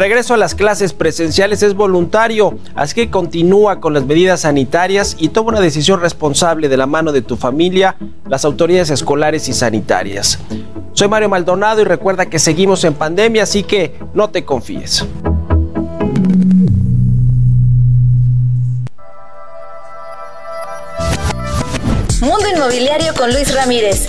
Regreso a las clases presenciales es voluntario, así que continúa con las medidas sanitarias y toma una decisión responsable de la mano de tu familia, las autoridades escolares y sanitarias. Soy Mario Maldonado y recuerda que seguimos en pandemia, así que no te confíes. Mundo Inmobiliario con Luis Ramírez,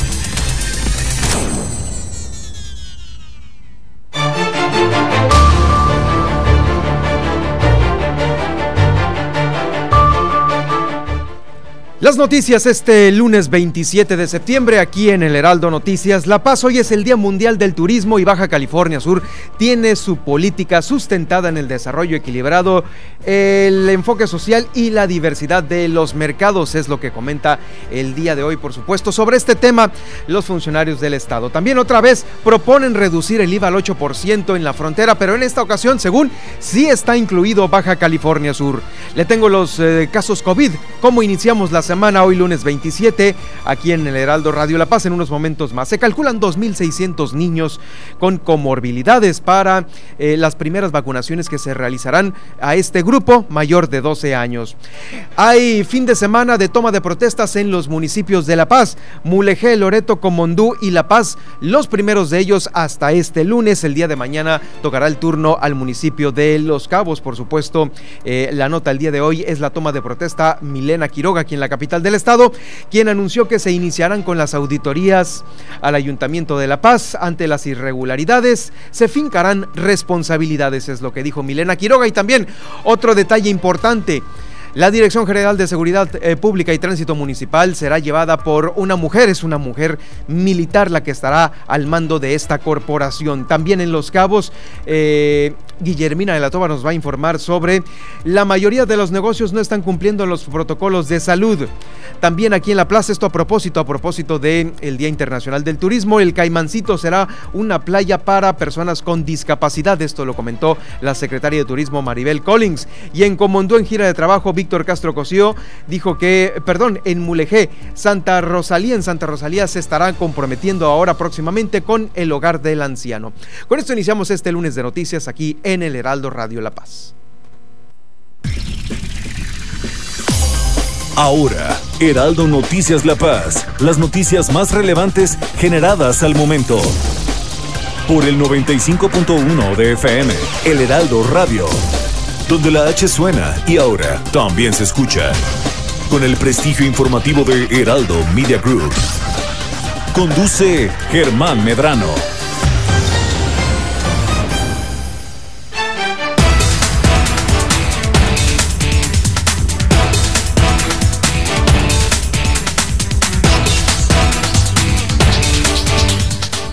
Noticias este lunes 27 de septiembre aquí en el Heraldo Noticias. La Paz hoy es el Día Mundial del Turismo y Baja California Sur tiene su política sustentada en el desarrollo equilibrado, el enfoque social y la diversidad de los mercados, es lo que comenta el día de hoy, por supuesto, sobre este tema los funcionarios del Estado. También otra vez proponen reducir el IVA al 8% en la frontera, pero en esta ocasión, según, sí está incluido Baja California Sur. Le tengo los eh, casos COVID, cómo iniciamos la semana, hoy lunes 27, aquí en el Heraldo Radio La Paz, en unos momentos más. Se calculan 2.600 niños con comorbilidades para eh, las primeras vacunaciones que se realizarán a este grupo mayor de 12 años. Hay fin de semana de toma de protestas en los municipios de La Paz, Mulegé, Loreto, Comondú y La Paz. Los primeros de ellos hasta este lunes, el día de mañana, tocará el turno al municipio de Los Cabos, por supuesto. Eh, la nota el día de hoy es la toma de protesta Milena Quiroga, quien la capital del estado, quien anunció que se iniciarán con las auditorías al Ayuntamiento de La Paz ante las irregularidades, se fincarán responsabilidades, es lo que dijo Milena Quiroga. Y también otro detalle importante. La Dirección General de Seguridad eh, Pública y Tránsito Municipal será llevada por una mujer, es una mujer militar la que estará al mando de esta corporación. También en Los Cabos, eh, Guillermina de la Toba nos va a informar sobre la mayoría de los negocios no están cumpliendo los protocolos de salud. También aquí en la plaza, esto a propósito, a propósito del el Día Internacional del Turismo, el Caimancito será una playa para personas con discapacidad. Esto lo comentó la secretaria de Turismo Maribel Collins. Y en Comondú, en gira de trabajo, Víctor Castro Cosío dijo que, perdón, en Mulegé, Santa Rosalía, en Santa Rosalía se estará comprometiendo ahora próximamente con el hogar del anciano. Con esto iniciamos este lunes de noticias aquí en el Heraldo Radio La Paz. Ahora, Heraldo Noticias La Paz, las noticias más relevantes generadas al momento. Por el 95.1 de FM, El Heraldo Radio, donde la H suena y ahora también se escucha. Con el prestigio informativo de Heraldo Media Group. Conduce Germán Medrano.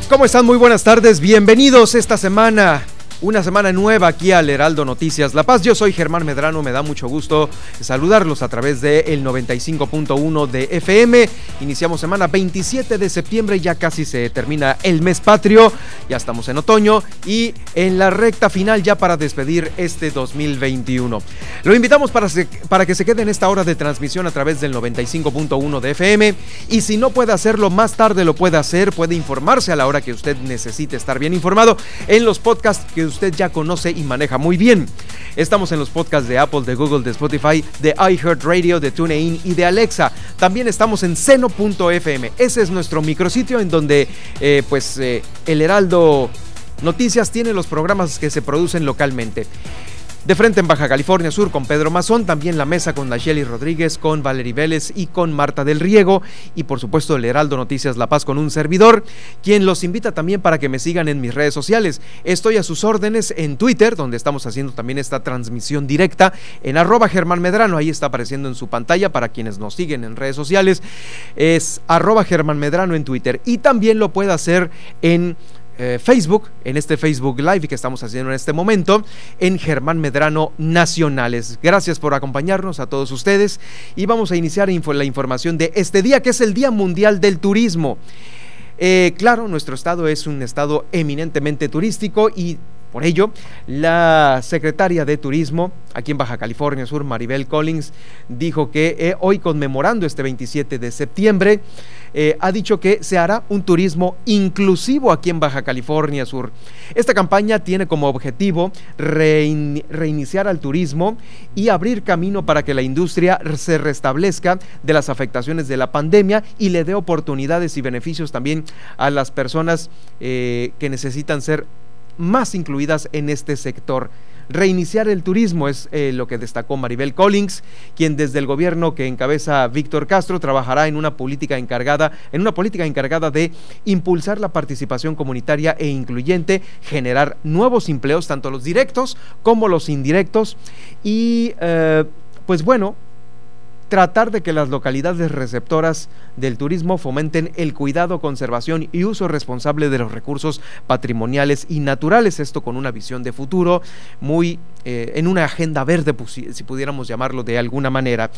¿Cómo están? Muy buenas tardes. Bienvenidos esta semana una semana nueva aquí al Heraldo Noticias La Paz. Yo soy Germán Medrano, me da mucho gusto saludarlos a través del el 95.1 de FM. Iniciamos semana 27 de septiembre, ya casi se termina el mes patrio, ya estamos en otoño y en la recta final ya para despedir este 2021. Lo invitamos para, para que se quede en esta hora de transmisión a través del 95.1 de FM y si no puede hacerlo más tarde lo puede hacer, puede informarse a la hora que usted necesite estar bien informado en los podcasts que usted ya conoce y maneja muy bien. Estamos en los podcasts de Apple, de Google, de Spotify, de iHeartRadio, de TuneIn y de Alexa. También estamos en seno.fm. Ese es nuestro micrositio en donde eh, pues eh, el Heraldo Noticias tiene los programas que se producen localmente. De frente en Baja California Sur con Pedro Mazón, también la mesa con Nacheli Rodríguez, con Valery Vélez y con Marta del Riego. Y por supuesto el Heraldo Noticias La Paz con un servidor, quien los invita también para que me sigan en mis redes sociales. Estoy a sus órdenes en Twitter, donde estamos haciendo también esta transmisión directa en arroba Germán Medrano, ahí está apareciendo en su pantalla para quienes nos siguen en redes sociales, es arroba Germán Medrano en Twitter. Y también lo puede hacer en eh, Facebook, en este Facebook Live que estamos haciendo en este momento, en Germán Medrano Nacionales. Gracias por acompañarnos a todos ustedes y vamos a iniciar la información de este día, que es el Día Mundial del Turismo. Eh, claro, nuestro estado es un estado eminentemente turístico y por ello, la secretaria de Turismo aquí en Baja California Sur, Maribel Collins, dijo que eh, hoy conmemorando este 27 de septiembre, eh, ha dicho que se hará un turismo inclusivo aquí en Baja California Sur. Esta campaña tiene como objetivo reiniciar al turismo y abrir camino para que la industria se restablezca de las afectaciones de la pandemia y le dé oportunidades y beneficios también a las personas eh, que necesitan ser más incluidas en este sector. Reiniciar el turismo es eh, lo que destacó Maribel Collins, quien desde el gobierno que encabeza Víctor Castro trabajará en una política encargada, en una política encargada de impulsar la participación comunitaria e incluyente, generar nuevos empleos, tanto los directos como los indirectos, y eh, pues bueno, tratar de que las localidades receptoras del turismo fomenten el cuidado, conservación y uso responsable de los recursos patrimoniales y naturales, esto con una visión de futuro muy eh, en una agenda verde, pues, si pudiéramos llamarlo de alguna manera.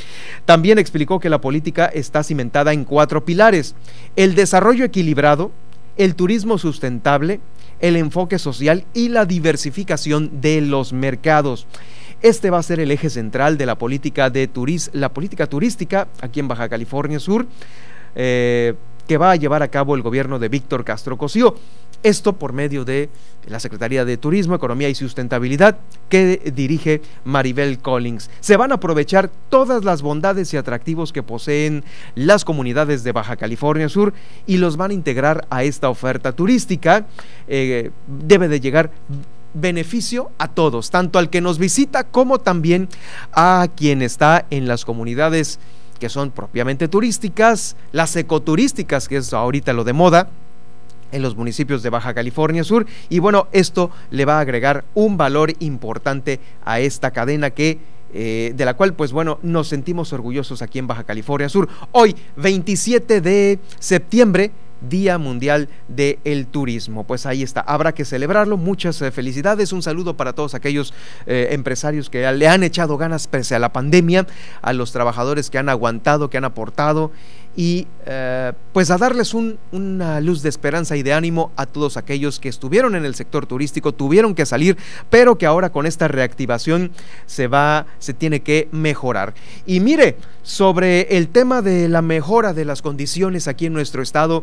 También explicó que la política está cimentada en cuatro pilares, el desarrollo equilibrado, el turismo sustentable, el enfoque social y la diversificación de los mercados. Este va a ser el eje central de la política, turística aquí en Baja California Sur. Eh, que va a llevar a cabo el gobierno de Víctor Castro Cosío. Esto por medio de la Secretaría de Turismo, Economía y Sustentabilidad que dirige Maribel Collins. Se van a aprovechar todas las bondades y atractivos que poseen las comunidades de Baja California Sur y los van a integrar a esta oferta turística. Eh, debe de llegar beneficio a todos, tanto al que nos visita como también a quien está en las comunidades que son propiamente turísticas, las ecoturísticas, que es ahorita lo de moda, en los municipios de Baja California Sur. Y bueno, esto le va a agregar un valor importante a esta cadena que eh, de la cual, pues bueno, nos sentimos orgullosos aquí en Baja California Sur. Hoy, 27 de septiembre, Día Mundial del Turismo. Pues ahí está, habrá que celebrarlo. Muchas eh, felicidades, un saludo para todos aquellos eh, empresarios que le han echado ganas pese a la pandemia, a los trabajadores que han aguantado, que han aportado y eh, pues a darles una luz de esperanza y de ánimo a todos aquellos que estuvieron en el sector turístico, tuvieron que salir, pero que ahora con esta reactivación se va, se tiene que mejorar. Y mire, sobre el tema de la mejora de las condiciones aquí en nuestro estado,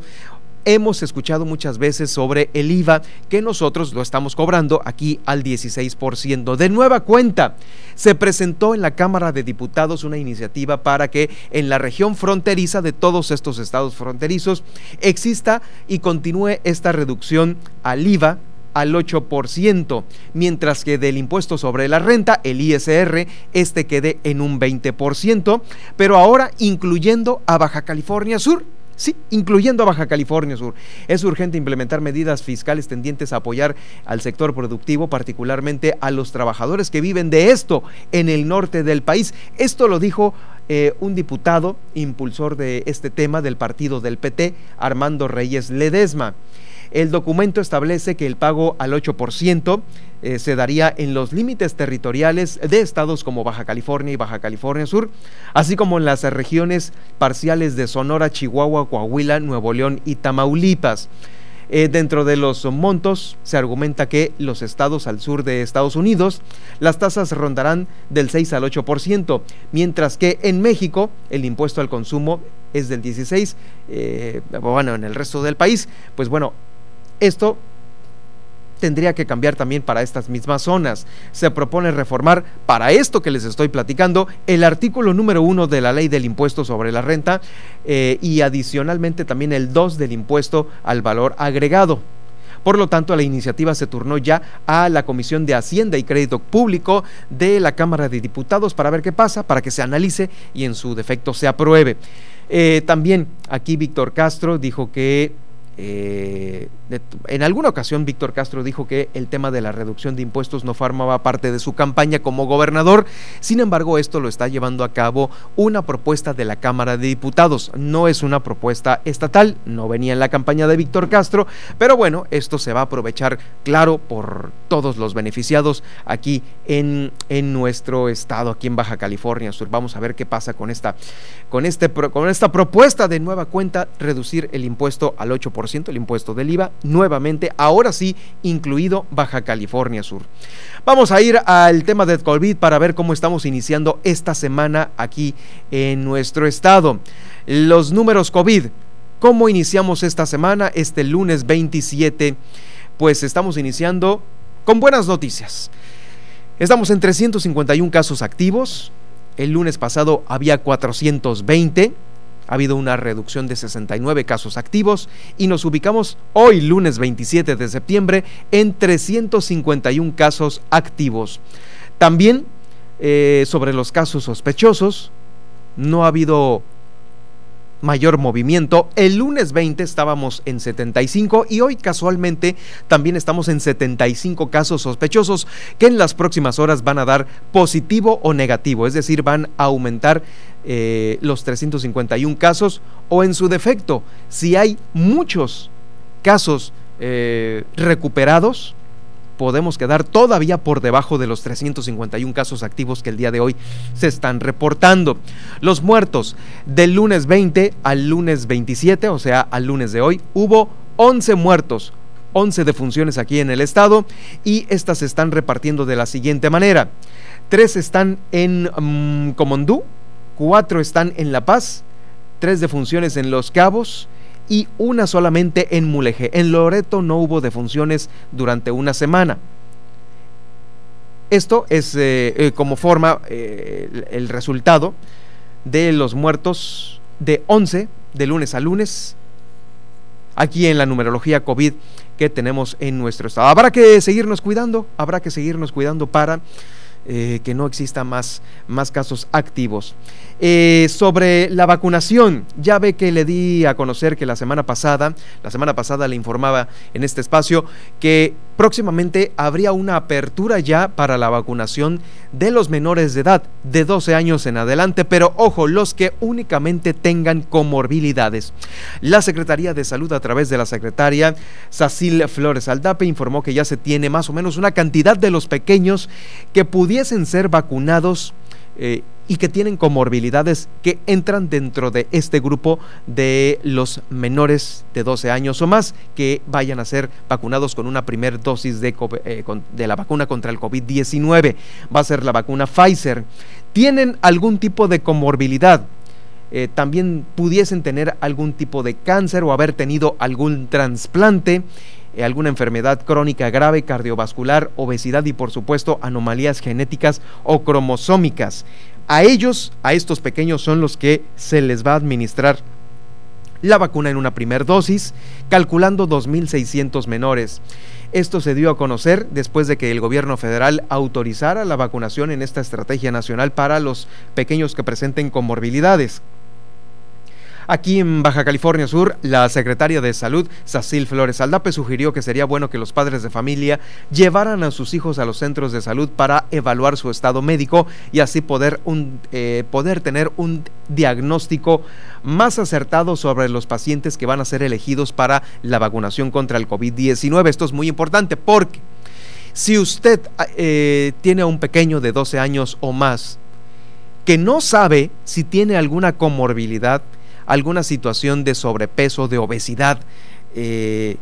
hemos escuchado muchas veces sobre el IVA que nosotros lo estamos cobrando aquí al 16%. De nueva cuenta, se presentó en la Cámara de Diputados una iniciativa para que en la región fronteriza de todos estos estados fronterizos exista y continúe esta reducción al IVA al 8%, mientras que del impuesto sobre la renta, el ISR, este quede en un 20%, pero ahora incluyendo a Baja California Sur Sí, incluyendo a Baja California Sur. Es urgente implementar medidas fiscales tendientes a apoyar al sector productivo, particularmente a los trabajadores que viven de esto en el norte del país. Esto lo dijo eh, un diputado impulsor de este tema del partido del PT, Armando Reyes Ledesma. El documento establece que el pago al 8% eh, se daría en los límites territoriales de estados como Baja California y Baja California Sur, así como en las regiones parciales de Sonora, Chihuahua, Coahuila, Nuevo León y Tamaulipas. Eh, dentro de los montos se argumenta que los estados al sur de Estados Unidos las tasas rondarán del 6 al 8%, mientras que en México el impuesto al consumo es del 16, eh, bueno, en el resto del país, pues bueno, esto tendría que cambiar también para estas mismas zonas. Se propone reformar para esto que les estoy platicando el artículo número uno de la ley del impuesto sobre la renta eh, y adicionalmente también el 2 del impuesto al valor agregado. Por lo tanto, la iniciativa se turnó ya a la Comisión de Hacienda y Crédito Público de la Cámara de Diputados para ver qué pasa, para que se analice y en su defecto se apruebe. Eh, también aquí Víctor Castro dijo que eh, en alguna ocasión Víctor Castro dijo que el tema de la reducción de impuestos no formaba parte de su campaña como gobernador, sin embargo esto lo está llevando a cabo una propuesta de la Cámara de Diputados, no es una propuesta estatal, no venía en la campaña de Víctor Castro, pero bueno, esto se va a aprovechar claro por todos los beneficiados aquí en, en nuestro estado, aquí en Baja California Sur. Vamos a ver qué pasa con esta, con este, con esta propuesta de nueva cuenta, reducir el impuesto al 8% el impuesto del IVA, nuevamente, ahora sí, incluido Baja California Sur. Vamos a ir al tema del COVID para ver cómo estamos iniciando esta semana aquí en nuestro estado. Los números COVID, ¿cómo iniciamos esta semana? Este lunes 27, pues estamos iniciando con buenas noticias. Estamos en 351 casos activos. El lunes pasado había 420 ha habido una reducción de 69 casos activos y nos ubicamos hoy, lunes 27 de septiembre, en 351 casos activos. También eh, sobre los casos sospechosos, no ha habido mayor movimiento. El lunes 20 estábamos en 75 y hoy casualmente también estamos en 75 casos sospechosos que en las próximas horas van a dar positivo o negativo, es decir, van a aumentar eh, los 351 casos o en su defecto, si hay muchos casos eh, recuperados, podemos quedar todavía por debajo de los 351 casos activos que el día de hoy se están reportando. Los muertos del lunes 20 al lunes 27, o sea, al lunes de hoy, hubo 11 muertos. 11 defunciones aquí en el estado y estas se están repartiendo de la siguiente manera. Tres están en um, Comondú, cuatro están en La Paz, tres defunciones en Los Cabos, y una solamente en Mulegé. En Loreto no hubo defunciones durante una semana. Esto es eh, eh, como forma eh, el resultado de los muertos de 11 de lunes a lunes aquí en la numerología COVID que tenemos en nuestro estado. Habrá que seguirnos cuidando, habrá que seguirnos cuidando para que no exista más, más casos activos. Eh, sobre la vacunación, ya ve que le di a conocer que la semana pasada, la semana pasada le informaba en este espacio que próximamente habría una apertura ya para la vacunación de los menores de edad de 12 años en adelante, pero ojo, los que únicamente tengan comorbilidades. La Secretaría de Salud a través de la secretaria Sacil Flores Aldape informó que ya se tiene más o menos una cantidad de los pequeños que pudiesen ser vacunados eh, y que tienen comorbilidades que entran dentro de este grupo de los menores de 12 años o más que vayan a ser vacunados con una primera dosis de, eh, de, la vacuna contra el COVID-19. Va a ser la vacuna Pfizer. ¿Tienen algún tipo de comorbilidad? Eh, también pudiesen tener algún tipo de cáncer o haber tenido algún trasplante alguna enfermedad crónica grave, cardiovascular, obesidad y por supuesto anomalías genéticas o cromosómicas. A ellos, a estos pequeños son los que se les va a administrar la vacuna en una primera dosis, calculando 2.600 menores. Esto se dio a conocer después de que el gobierno federal autorizara la vacunación en esta estrategia nacional para los pequeños que presenten comorbilidades. Aquí en Baja California Sur, la secretaria de Salud, Sacil Flores Aldape, sugirió que sería bueno que los padres de familia llevaran a sus hijos a los centros de salud para evaluar su estado médico y así poder, un, eh, poder tener un diagnóstico más acertado sobre los pacientes que van a ser elegidos para la vacunación contra el COVID-19. Esto es muy importante porque si usted eh, tiene a un pequeño de 12 años o más que no sabe si tiene alguna comorbilidad, alguna situación de sobrepeso, de obesidad, eh,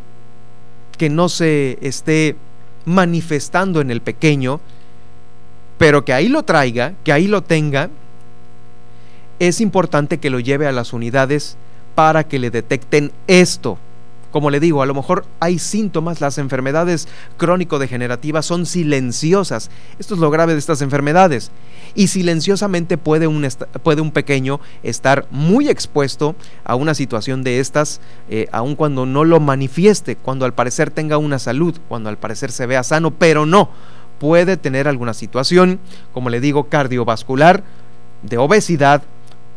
que no se esté manifestando en el pequeño, pero que ahí lo traiga, que ahí lo tenga, es importante que lo lleve a las unidades para que le detecten esto. Como le digo, a lo mejor hay síntomas, las enfermedades crónico-degenerativas son silenciosas. Esto es lo grave de estas enfermedades. Y silenciosamente puede un, puede un pequeño estar muy expuesto a una situación de estas, eh, aun cuando no lo manifieste, cuando al parecer tenga una salud, cuando al parecer se vea sano, pero no. Puede tener alguna situación, como le digo, cardiovascular, de obesidad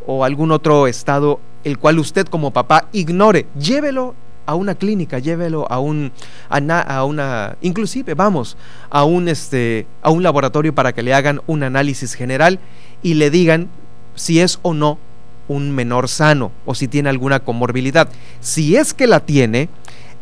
o algún otro estado el cual usted como papá ignore. Llévelo a una clínica, llévelo a un a, una inclusive vamos a un este a un laboratorio para que le hagan un análisis general y le digan si es o no un menor sano o si tiene alguna comorbilidad. Si es que la tiene,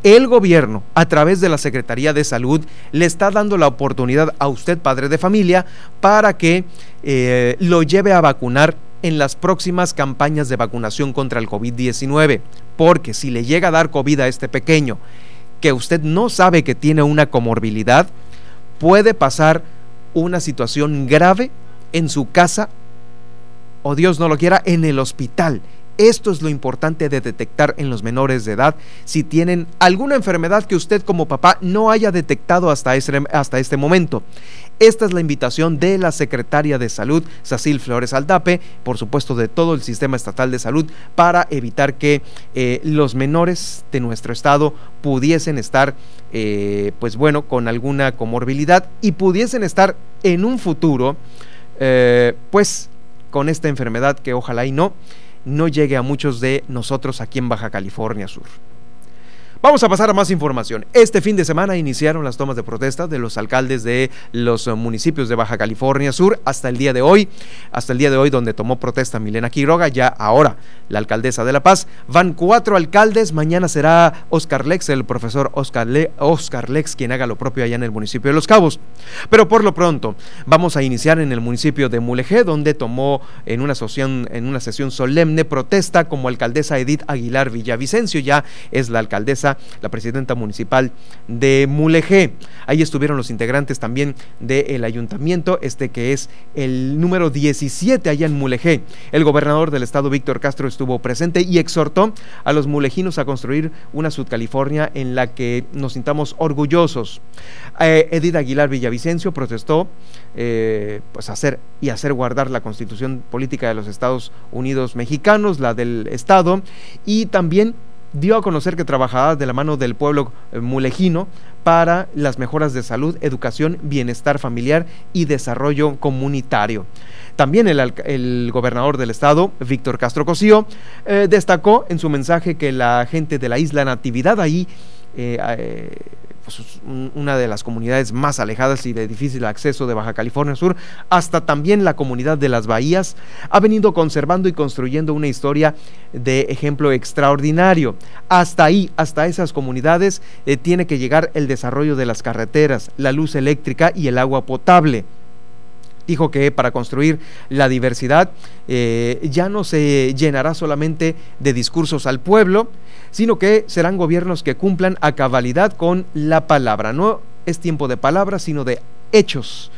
el gobierno, a través de la Secretaría de Salud, le está dando la oportunidad a usted, padre de familia, para que eh, lo lleve a vacunar en las próximas campañas de vacunación contra el COVID-19, porque si le llega a dar COVID a este pequeño, que usted no sabe que tiene una comorbilidad, puede pasar una situación grave en su casa o Dios no lo quiera, en el hospital. Esto es lo importante de detectar en los menores de edad si tienen alguna enfermedad que usted como papá no haya detectado hasta este, hasta este momento. Esta es la invitación de la secretaria de Salud, Sacil Flores Aldape, por supuesto de todo el sistema estatal de salud, para evitar que eh, los menores de nuestro estado pudiesen estar, eh, pues bueno, con alguna comorbilidad y pudiesen estar en un futuro, eh, pues con esta enfermedad que ojalá y no, no llegue a muchos de nosotros aquí en Baja California Sur. Vamos a pasar a más información. Este fin de semana iniciaron las tomas de protesta de los alcaldes de los municipios de Baja California Sur hasta el día de hoy, hasta el día de hoy donde tomó protesta Milena Quiroga, ya ahora la alcaldesa de La Paz. Van cuatro alcaldes, mañana será Oscar Lex, el profesor Oscar, Oscar Lex, quien haga lo propio allá en el municipio de Los Cabos. Pero por lo pronto, vamos a iniciar en el municipio de Mulegé, donde tomó en una, sesión, en una sesión solemne protesta como alcaldesa Edith Aguilar Villavicencio, ya es la alcaldesa la presidenta municipal de Mulegé. Ahí estuvieron los integrantes también del ayuntamiento, este que es el número 17 allá en Mulegé. El gobernador del estado, Víctor Castro, estuvo presente y exhortó a los mulejinos a construir una Sudcalifornia en la que nos sintamos orgullosos. Eh, Edith Aguilar Villavicencio protestó eh, pues hacer y hacer guardar la constitución política de los Estados Unidos mexicanos, la del Estado, y también dio a conocer que trabajaba de la mano del pueblo eh, mulejino para las mejoras de salud, educación, bienestar familiar y desarrollo comunitario. También el, gobernador del estado, Víctor Castro Cosío, eh, destacó en su mensaje que la gente de la isla Natividad ahí eh, pues, una de las comunidades más alejadas y de difícil acceso de Baja California Sur, hasta también la comunidad de las bahías, ha venido conservando y construyendo una historia de ejemplo extraordinario. Hasta ahí, hasta esas comunidades, eh, tiene que llegar el desarrollo de las carreteras, la luz eléctrica y el agua potable dijo que para construir la diversidad eh, ya no se llenará solamente de discursos al pueblo, sino que serán gobiernos que cumplan a cabalidad con la palabra. No es tiempo de palabras, sino de hechos.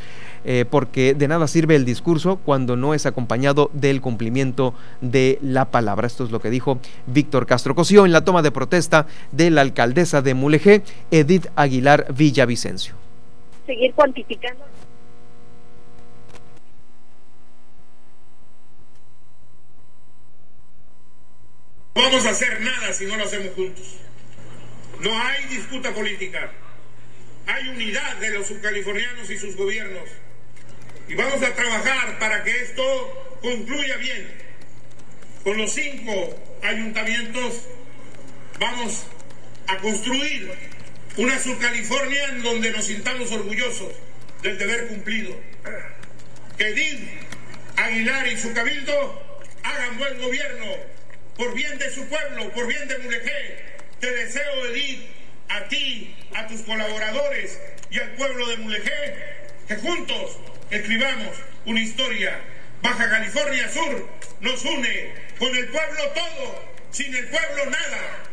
Eh, porque de nada sirve el discurso cuando no es acompañado del cumplimiento de la palabra. Esto es lo que dijo Víctor Castro Cosío en la toma de protesta de la alcaldesa de Mulegé, Edith Aguilar Villavicencio. Seguir cuantificando vamos a hacer nada si no lo hacemos juntos. No hay disputa política. Hay unidad de los subcalifornianos y sus gobiernos. Y vamos a trabajar para que esto concluya bien con los cinco ayuntamientos vamos a construir una subcalifornia en donde nos sintamos orgullosos del deber cumplido. Que Aguilar y su cabildo hagan buen gobierno por bien de su pueblo, por bien de Mulegé. Te deseo, Edith, a ti, a tus colaboradores y al pueblo de Mulegé, que juntos escribamos una historia. Baja California Sur nos une con el pueblo todo, sin el pueblo nada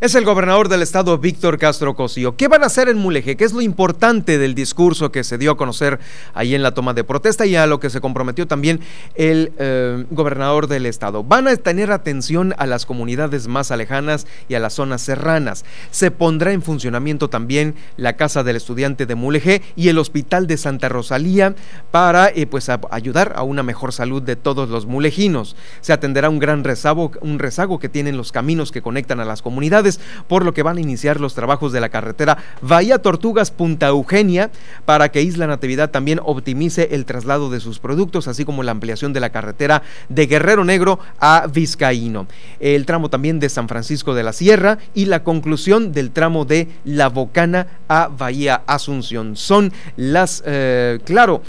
es el gobernador del estado Víctor Castro Cosío. ¿Qué van a hacer en Mulegé? ¿Qué es lo importante del discurso que se dio a conocer ahí en la toma de protesta y a lo que se comprometió también el eh, gobernador del estado? Van a tener atención a las comunidades más alejanas y a las zonas serranas. Se pondrá en funcionamiento también la Casa del Estudiante de Mulegé y el Hospital de Santa Rosalía para eh, pues, ayudar a una mejor salud de todos los mulejinos. Se atenderá un gran rezago, un rezago que tienen los caminos que conectan a las comunidades por lo que van a iniciar los trabajos de la carretera Bahía Tortugas Punta Eugenia para que Isla Natividad también optimice el traslado de sus productos, así como la ampliación de la carretera de Guerrero Negro a Vizcaíno. El tramo también de San Francisco de la Sierra y la conclusión del tramo de La Bocana a Bahía Asunción. Son las, eh, claro,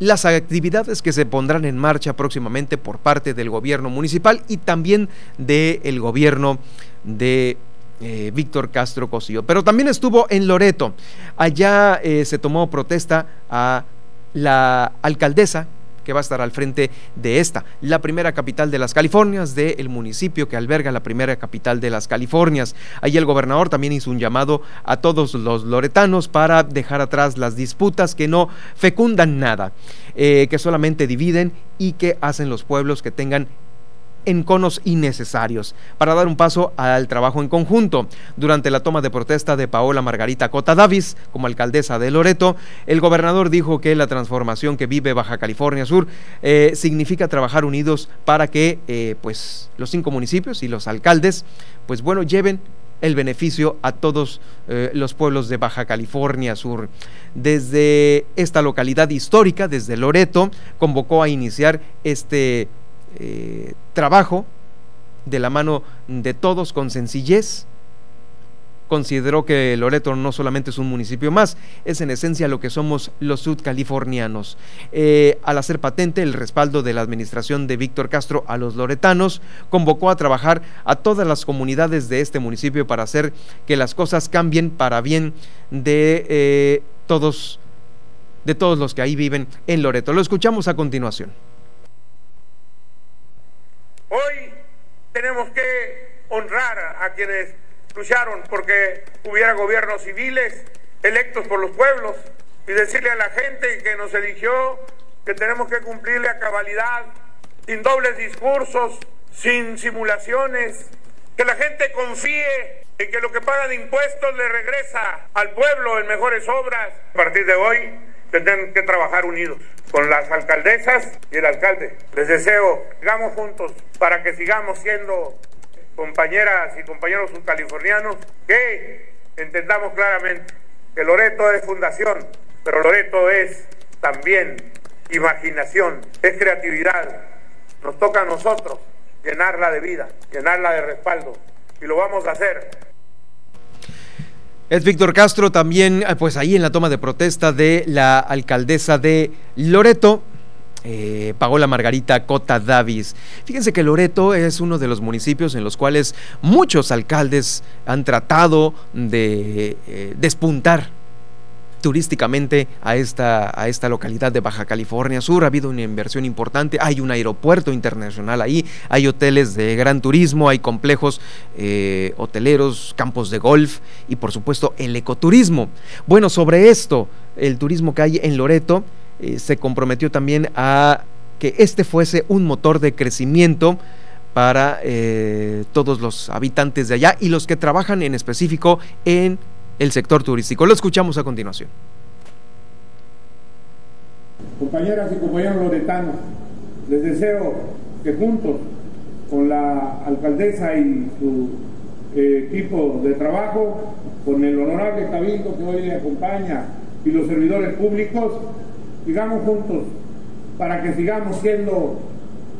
las actividades que se pondrán en marcha próximamente por parte del gobierno municipal y también del gobierno de eh, Víctor Castro Cosío. Pero también estuvo en Loreto. Allá eh, se tomó protesta a la alcaldesa que va a estar al frente de esta, la primera capital de las Californias, del municipio que alberga la primera capital de las Californias. Allí el gobernador también hizo un llamado a todos los loretanos para dejar atrás las disputas que no fecundan nada, eh, que solamente dividen y que hacen los pueblos que tengan en conos innecesarios para dar un paso al trabajo en conjunto. Durante la toma de protesta de Paola Margarita Cota Davis como alcaldesa de Loreto, el gobernador dijo que la transformación que vive Baja California Sur eh, significa trabajar unidos para que eh, pues los cinco municipios y los alcaldes pues bueno lleven el beneficio a todos eh, los pueblos de Baja California Sur. Desde esta localidad histórica, desde Loreto, convocó a iniciar este eh, trabajo de la mano de todos con sencillez. Consideró que Loreto no solamente es un municipio más, es en esencia lo que somos los sudcalifornianos. Eh, al hacer patente el respaldo de la administración de Víctor Castro a los loretanos, convocó a trabajar a todas las comunidades de este municipio para hacer que las cosas cambien para bien de eh, todos de todos los que ahí viven en Loreto. Lo escuchamos a continuación. Hoy tenemos que honrar a quienes lucharon porque hubiera gobiernos civiles electos por los pueblos y decirle a la gente que nos eligió que tenemos que cumplirle a cabalidad, sin dobles discursos, sin simulaciones, que la gente confíe en que lo que paga de impuestos le regresa al pueblo en mejores obras. A partir de hoy tendrán que trabajar unidos con las alcaldesas y el alcalde. Les deseo, sigamos juntos para que sigamos siendo compañeras y compañeros californianos que entendamos claramente que Loreto es fundación, pero Loreto es también imaginación, es creatividad. Nos toca a nosotros llenarla de vida, llenarla de respaldo y lo vamos a hacer es Víctor Castro también, eh, pues ahí en la toma de protesta de la alcaldesa de Loreto. Eh, Paola Margarita Cota Davis. Fíjense que Loreto es uno de los municipios en los cuales muchos alcaldes han tratado de eh, despuntar turísticamente a esta, a esta localidad de Baja California Sur. Ha habido una inversión importante, hay un aeropuerto internacional ahí, hay hoteles de gran turismo, hay complejos eh, hoteleros, campos de golf y por supuesto el ecoturismo. Bueno, sobre esto, el turismo que hay en Loreto eh, se comprometió también a que este fuese un motor de crecimiento para eh, todos los habitantes de allá y los que trabajan en específico en el sector turístico. Lo escuchamos a continuación. Compañeras y compañeros loretanos, les deseo que juntos con la alcaldesa y su eh, equipo de trabajo, con el honorable cabildo que hoy le acompaña y los servidores públicos, sigamos juntos para que sigamos siendo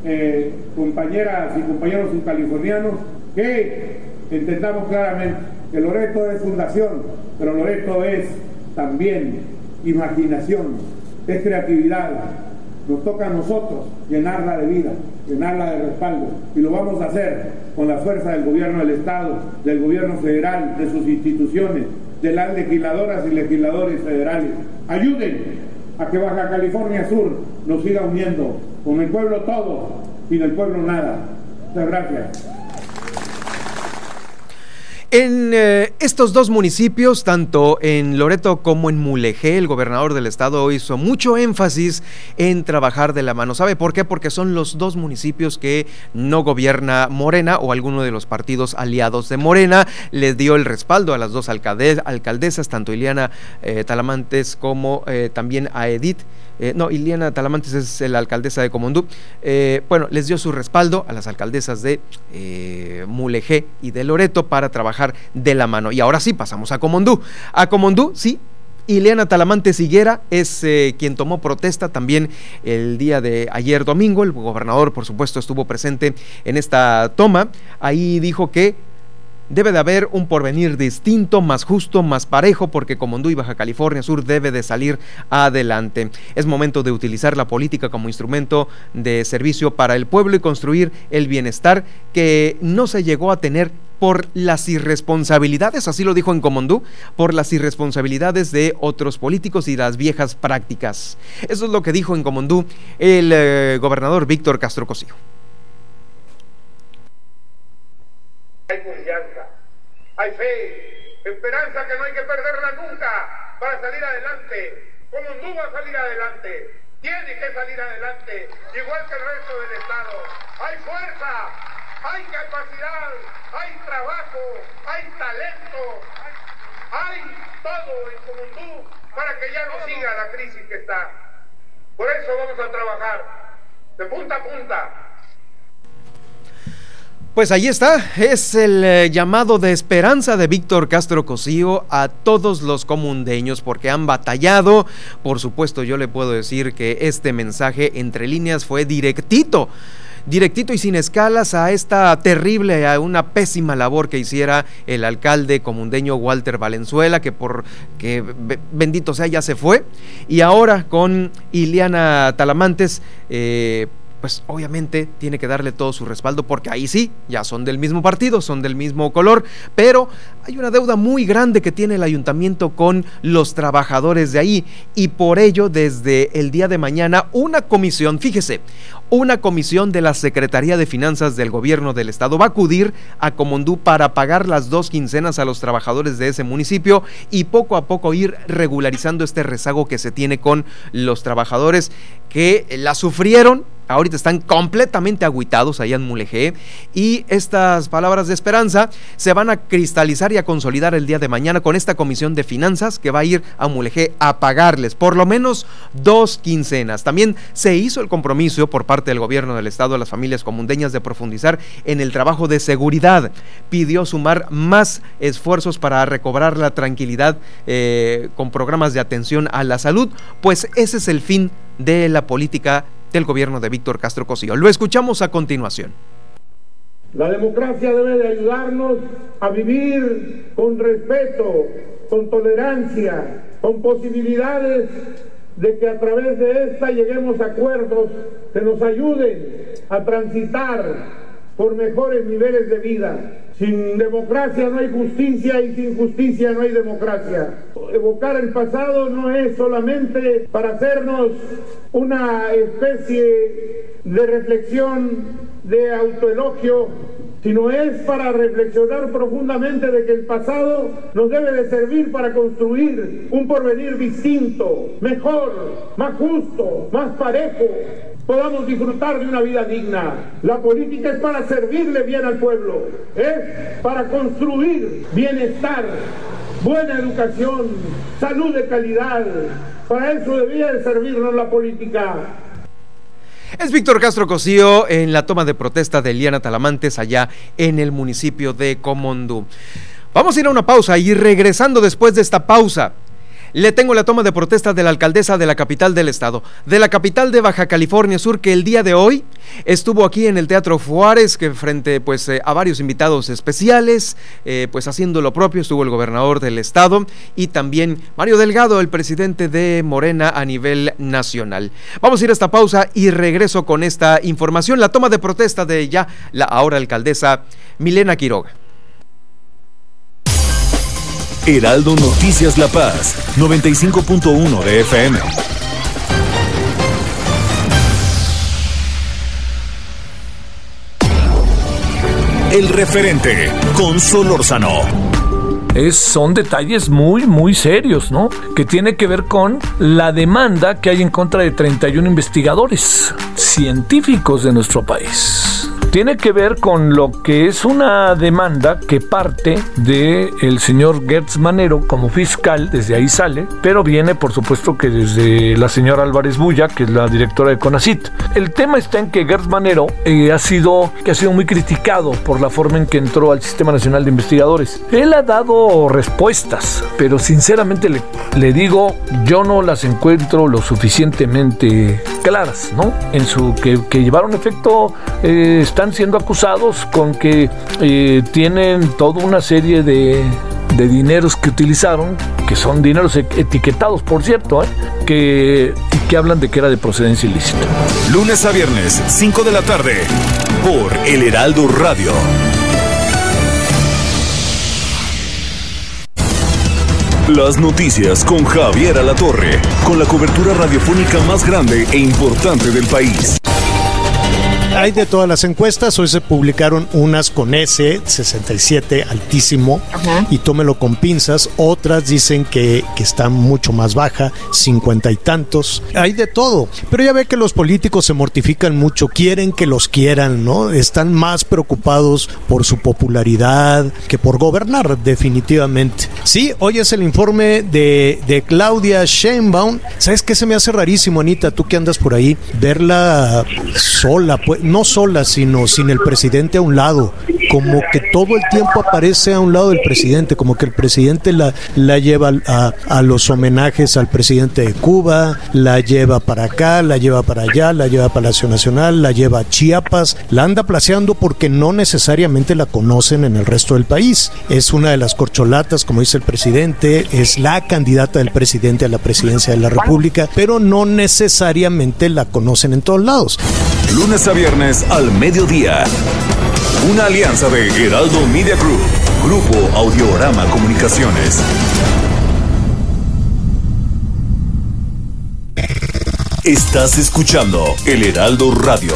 eh, compañeras y compañeros californianos que entendamos claramente que Loreto es fundación, pero Loreto es también imaginación, es creatividad. Nos toca a nosotros llenarla de vida, llenarla de respaldo, y lo vamos a hacer con la fuerza del gobierno del Estado, del gobierno federal, de sus instituciones, de las legisladoras y legisladores federales. Ayuden a que Baja California Sur nos siga uniendo, con el pueblo todo, sin el pueblo nada. Muchas gracias. En eh, estos dos municipios, tanto en Loreto como en Mulegé, el gobernador del estado hizo mucho énfasis en trabajar de la mano. ¿Sabe por qué? Porque son los dos municipios que no gobierna Morena o alguno de los partidos aliados de Morena. Le dio el respaldo a las dos alcaldesas, tanto Iliana eh, Talamantes como eh, también a Edith. Eh, no, Iliana Talamantes es la alcaldesa de Comondú, eh, bueno, les dio su respaldo a las alcaldesas de eh, Mulegé y de Loreto para trabajar de la mano. Y ahora sí, pasamos a Comondú. A Comondú, sí, Ileana Talamantes Higuera es quien tomó protesta también el día de ayer domingo. El gobernador, por supuesto, estuvo presente en esta toma. Ahí dijo que Debe de haber un porvenir distinto, más justo, más parejo, porque Comondú y Baja California Sur debe de salir adelante. Es momento de utilizar la política como instrumento de servicio para el pueblo y construir el bienestar que no se llegó a tener por las irresponsabilidades, así lo dijo en Comondú, por las irresponsabilidades de otros políticos y las viejas prácticas. Eso es lo que dijo en Comondú el eh, gobernador Víctor Castro Cosío. Hay fe, esperanza que no hay que perderla nunca para salir adelante. Como va a salir adelante, tiene que salir adelante, igual que el resto del Estado. Hay fuerza, hay capacidad, hay trabajo, hay talento, hay, todo en Comundú para que ya no siga la crisis que está. Por eso vamos a trabajar de punta a punta pues ahí está, es el eh, llamado de esperanza de Víctor Castro Cosío a todos los comundeños porque han batallado. Por supuesto, yo le puedo decir que este mensaje entre líneas fue directito directito y sin escalas a esta terrible, a una pésima labor que hiciera el alcalde comundeño Walter Valenzuela, que por que bendito sea ya se fue, y ahora con Iliana Talamantes, eh, pues obviamente tiene que darle todo su respaldo porque ahí sí, ya son del mismo partido, son del mismo color, pero hay una deuda muy grande que tiene el ayuntamiento con los trabajadores de ahí y por ello desde el día de mañana una comisión, fíjese, una comisión de la Secretaría de Finanzas del Gobierno del Estado va a acudir a Comondú para pagar las dos quincenas a los trabajadores de ese municipio y poco a poco ir regularizando este rezago que se tiene con los trabajadores que la sufrieron ahorita están completamente aguitados allá en Mulegé y estas palabras de esperanza se van a cristalizar y a consolidar el día de mañana con esta comisión de finanzas que va a ir a Mulegé a pagarles por lo menos dos quincenas. También se hizo el compromiso por parte del gobierno del estado a las familias comundeñas de profundizar en el trabajo de seguridad. Pidió sumar más esfuerzos para recobrar la tranquilidad eh, con programas de atención a la salud, pues ese es el fin de la política del gobierno de Víctor Castro Cosío. Lo escuchamos a continuación. La democracia debe de ayudarnos a vivir con respeto, con tolerancia, con posibilidades de que a través de esta lleguemos a acuerdos que nos ayuden a transitar por mejores niveles de vida. Sin democracia no hay justicia y sin justicia no hay democracia. Evocar el pasado no es solamente para hacernos una especie de reflexión, de autoelogio, sino es para reflexionar profundamente de que el pasado nos debe de servir para construir un porvenir distinto, mejor, más justo, más parejo, podamos disfrutar de una vida digna. La política es para servirle bien al pueblo, es para construir bienestar, buena educación, salud de calidad. Para eso debía de servirnos la política. Es Víctor Castro Cosío en la toma de protesta de Eliana Talamantes allá en el municipio de Comondú. Vamos a ir a una pausa y regresando después de esta pausa, Le tengo la toma de protesta de la alcaldesa de la capital del estado, de la capital de Baja California Sur, que el día de hoy estuvo aquí en el Teatro Juárez, que frente pues eh, a varios invitados especiales, eh, pues haciendo lo propio, estuvo el gobernador del estado y también Mario Delgado, el presidente de Morena a nivel nacional. Vamos a ir a esta pausa y regreso con esta información, la toma de protesta de ya la ahora alcaldesa Milena Quiroga. Heraldo Noticias La Paz, 95.1 de FM. El referente con Solórzano. Es, son detalles muy, muy serios, ¿no? Que tiene que ver con la demanda que hay en contra de 31 investigadores científicos de nuestro país tiene que ver con lo que es una demanda que parte de el señor Gertz Manero como fiscal, desde ahí sale, pero viene por supuesto que desde la señora Álvarez Bulla, que es la directora de CONACIT. El tema está en que Gertz Manero eh, ha sido que ha sido muy criticado por la forma en que entró al Sistema Nacional de Investigadores. Él ha dado respuestas, pero sinceramente le, digo, yo no las encuentro lo suficientemente claras, ¿no? En su que, que llevaron efecto eh, están siendo acusados con que eh, tienen toda una serie de, de, dineros que utilizaron, que son dineros e-, etiquetados, por cierto, ¿eh? que, que hablan de que era de procedencia ilícita. Lunes a viernes, 5 de la tarde, por El Heraldo Radio. Las noticias con Javier Alatorre, con la cobertura radiofónica más grande e importante del país hay de todas las encuestas. Hoy se publicaron unas con S, 67, altísimo, Ajá. y tómelo con pinzas. Otras dicen que, que está mucho más baja, 50 y tantos. Hay de todo. Pero ya ve que los políticos se mortifican mucho, quieren que los quieran, ¿no? Están más preocupados por su popularidad que por gobernar, definitivamente. Sí, hoy es el informe de, de Claudia Sheinbaum. ¿Sabes qué se me hace rarísimo, Anita? Tú que andas por ahí, verla sola, pues no sola, sino sin el presidente a un lado, como que todo el tiempo aparece a un lado del presidente, como que el presidente la, la lleva a, a los homenajes al presidente de Cuba, la lleva para acá, la lleva para allá, la lleva a Palacio Nacional, la lleva a Chiapas, la anda placeando porque no necesariamente la conocen en el resto del país. Es una de las corcholatas, como dice el presidente, es la candidata del presidente a la presidencia de la República, pero no necesariamente la conocen en todos lados. Lunes a viernes al mediodía. Una alianza de Heraldo Media Group, Grupo Audiorama Comunicaciones. Estás escuchando El Heraldo Radio.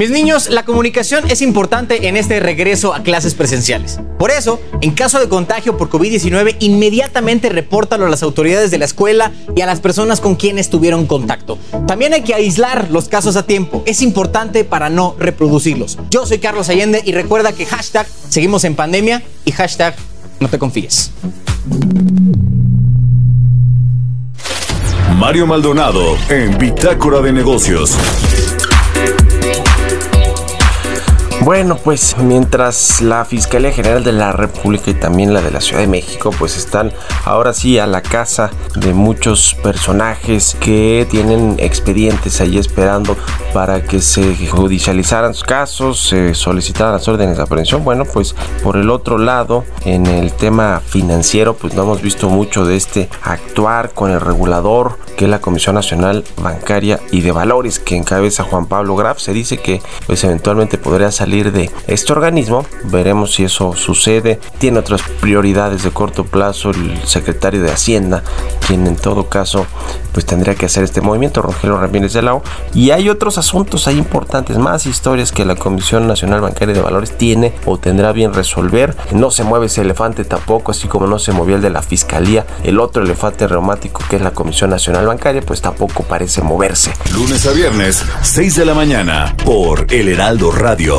Mis niños, la comunicación es importante en este regreso a clases presenciales. Por eso, en caso de contagio por COVID-19, inmediatamente repórtalo a las autoridades de la escuela y a las personas con quienes tuvieron contacto. También hay que aislar los casos a tiempo. Es importante para no reproducirlos. Yo soy Carlos Allende y recuerda que hashtag seguimos en pandemia y hashtag no te confíes. Mario Maldonado en Bitácora de Negocios. Bueno, pues mientras la Fiscalía General de la República y también la de la Ciudad de México pues están ahora sí a la casa de muchos personajes que tienen expedientes ahí esperando para que se judicializaran sus casos, se solicitaran las órdenes de aprehensión. Bueno, pues por el otro lado, en el tema financiero pues no hemos visto mucho de este actuar con el regulador que es la Comisión Nacional Bancaria y de Valores que encabeza Juan Pablo Graf. Se dice que pues eventualmente podría salir salir de este organismo. Veremos si eso sucede. Tiene otras prioridades de corto plazo el secretario de Hacienda, quien en todo caso pues tendría que hacer este movimiento, Rogelio Ramírez de Lao. Y hay otros asuntos ahí importantes, más historias que la Comisión Nacional Bancaria de Valores tiene o tendrá bien resolver. No se mueve ese elefante tampoco, así como no se movió el de la Fiscalía. El otro elefante reumático que es la Comisión Nacional Bancaria, pues tampoco parece moverse. Lunes a viernes, 6 de la mañana, por El Heraldo Radio.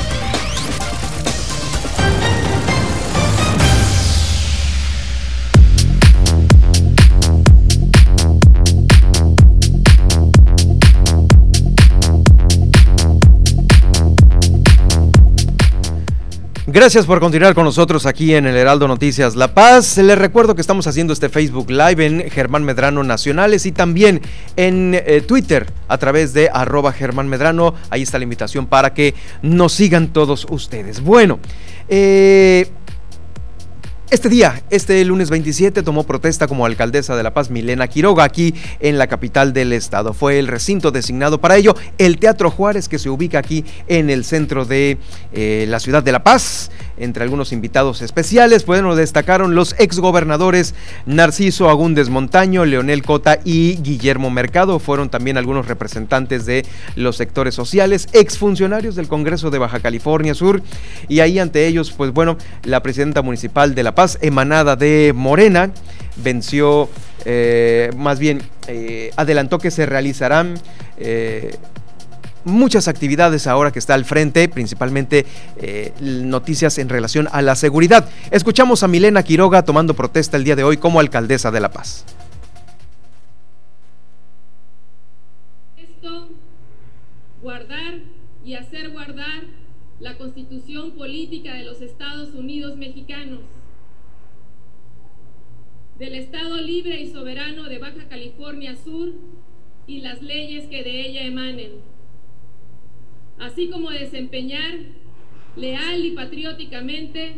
Gracias por continuar con nosotros aquí en el Heraldo Noticias La Paz. Les recuerdo que estamos haciendo este Facebook Live en Germán Medrano Nacionales y también en eh, Twitter a través de arroba Germán Medrano. Ahí está la invitación para que nos sigan todos ustedes. Bueno, eh, este día, este lunes 27, tomó protesta como alcaldesa de La Paz Milena Quiroga aquí en la capital del estado. Fue el recinto designado para ello, el Teatro Juárez, que se ubica aquí en el centro de eh, la ciudad de La Paz. Entre algunos invitados especiales, bueno, destacaron los exgobernadores Narciso Agúndez Montaño, Leonel Cota y Guillermo Mercado. Fueron también algunos representantes de los sectores sociales, exfuncionarios del Congreso de Baja California Sur. Y ahí ante ellos, pues bueno, la presidenta municipal de La Paz, emanada de Morena, venció, eh, más bien, eh, adelantó que se realizarán eh, muchas actividades ahora que está al frente, principalmente eh, noticias en relación a la seguridad. Escuchamos a Milena Quiroga tomando protesta el día de hoy como alcaldesa de La Paz. Esto, guardar y hacer guardar la constitución política de los Estados Unidos mexicanos, del Estado libre y soberano de Baja California Sur y las leyes que de ella emanen así como desempeñar leal y patrióticamente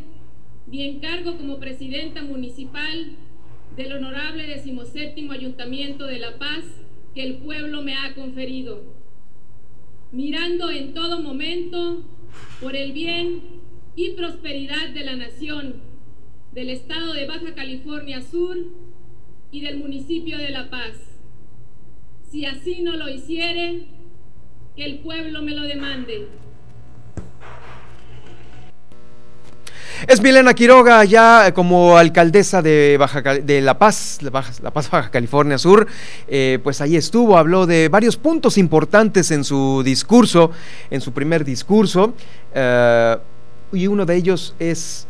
mi encargo como presidenta municipal del honorable decimoséptimo Ayuntamiento de La Paz que el pueblo me ha conferido, mirando en todo momento por el bien y prosperidad de la nación, del estado de Baja California Sur y del municipio de La Paz. Si así no lo hiciere, que el pueblo me lo demande. Es Milena Quiroga, ya como alcaldesa de, Baja, de La Paz, La Paz, Baja California Sur, eh, pues ahí estuvo, habló de varios puntos importantes en su discurso, en su primer discurso, eh, y uno de ellos es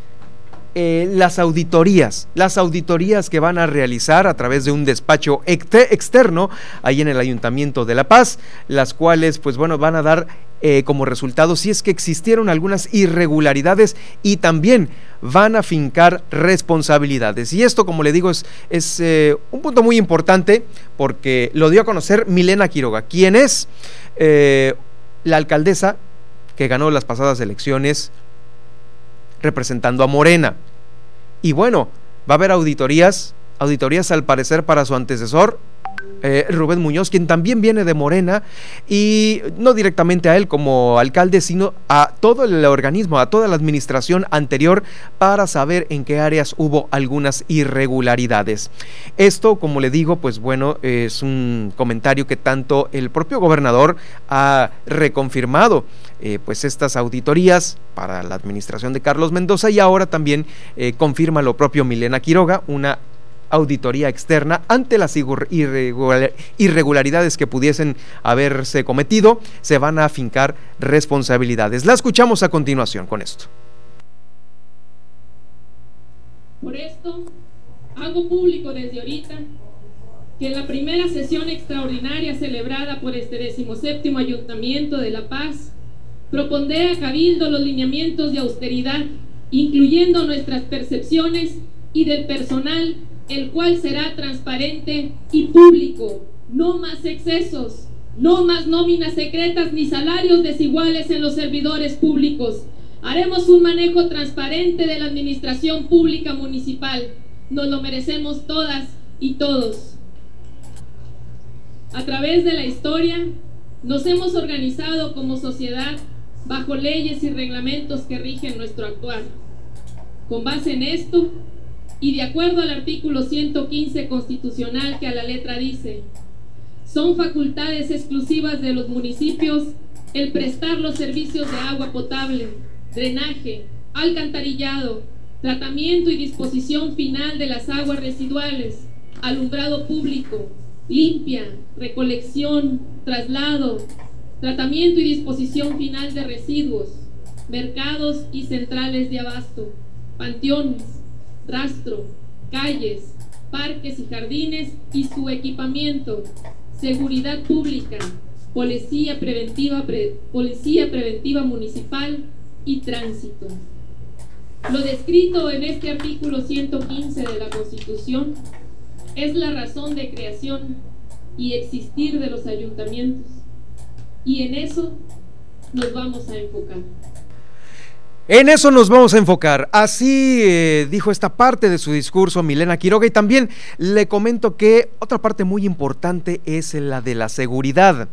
eh, las auditorías, las auditorías que van a realizar a través de un despacho externo ahí en el Ayuntamiento de La Paz, las cuales pues bueno van a dar eh, como resultado si es que existieron algunas irregularidades y también van a fincar responsabilidades. Y esto, como le digo, es, es eh, un punto muy importante porque lo dio a conocer Milena Quiroga, quien es la alcaldesa que ganó las pasadas elecciones representando a Morena. Y bueno, va a haber auditorías, auditorías al parecer para su antecesor, eh, Rubén Muñoz, quien también viene de Morena, y no directamente a él como alcalde, sino a todo el organismo, a toda la administración anterior, para saber en qué áreas hubo algunas irregularidades. Esto, como le digo, pues bueno, es un comentario que tanto el propio gobernador ha reconfirmado. Eh, pues estas auditorías para la administración de Carlos Mendoza y ahora también eh, confirma lo propio Milena Quiroga, una auditoría externa ante las irregularidades que pudiesen haberse cometido, se van a afincar responsabilidades. La escuchamos a continuación con esto. Por esto, hago público desde ahorita que en la primera sesión extraordinaria celebrada por este decimoséptimo Ayuntamiento de La Paz, propondré a Cabildo los lineamientos de austeridad, incluyendo nuestras percepciones y del personal el cual será transparente y público. No más excesos, no más nóminas secretas ni salarios desiguales en los servidores públicos. Haremos un manejo transparente de la administración pública municipal. Nos lo merecemos todas y todos. A través de la historia, nos hemos organizado como sociedad bajo leyes y reglamentos que rigen nuestro actuar. Con base en esto, y de acuerdo al artículo 115 constitucional que a la letra dice, son facultades exclusivas de los municipios el prestar los servicios de agua potable, drenaje, alcantarillado, tratamiento y disposición final de las aguas residuales, alumbrado público, limpia, recolección, traslado, tratamiento y disposición final de residuos, mercados y centrales de abasto, panteones, rastro, calles, parques y jardines y su equipamiento, seguridad pública, policía preventiva, policía preventiva municipal y tránsito. Lo descrito en este artículo 115 de la Constitución es la razón de creación y existir de los ayuntamientos. Y en eso nos vamos a enfocar. En eso nos vamos a enfocar. Así eh, dijo esta parte de su discurso Milena Quiroga y también le comento que otra parte muy importante es la de la seguridad.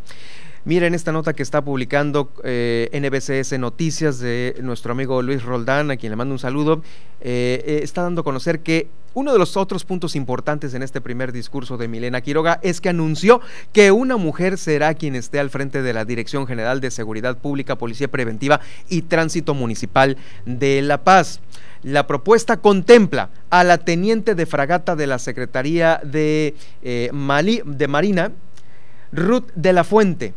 Miren esta nota que está publicando eh, NBCS Noticias de nuestro amigo Luis Roldán, a quien le mando un saludo. Eh, está dando a conocer que uno de los otros puntos importantes en este primer discurso de Milena Quiroga es que anunció que una mujer será quien esté al frente de la Dirección General de Seguridad Pública, Policía Preventiva y Tránsito Municipal de La Paz. La propuesta contempla a la teniente de fragata de la Secretaría de, de Marina, Ruth de la Fuente,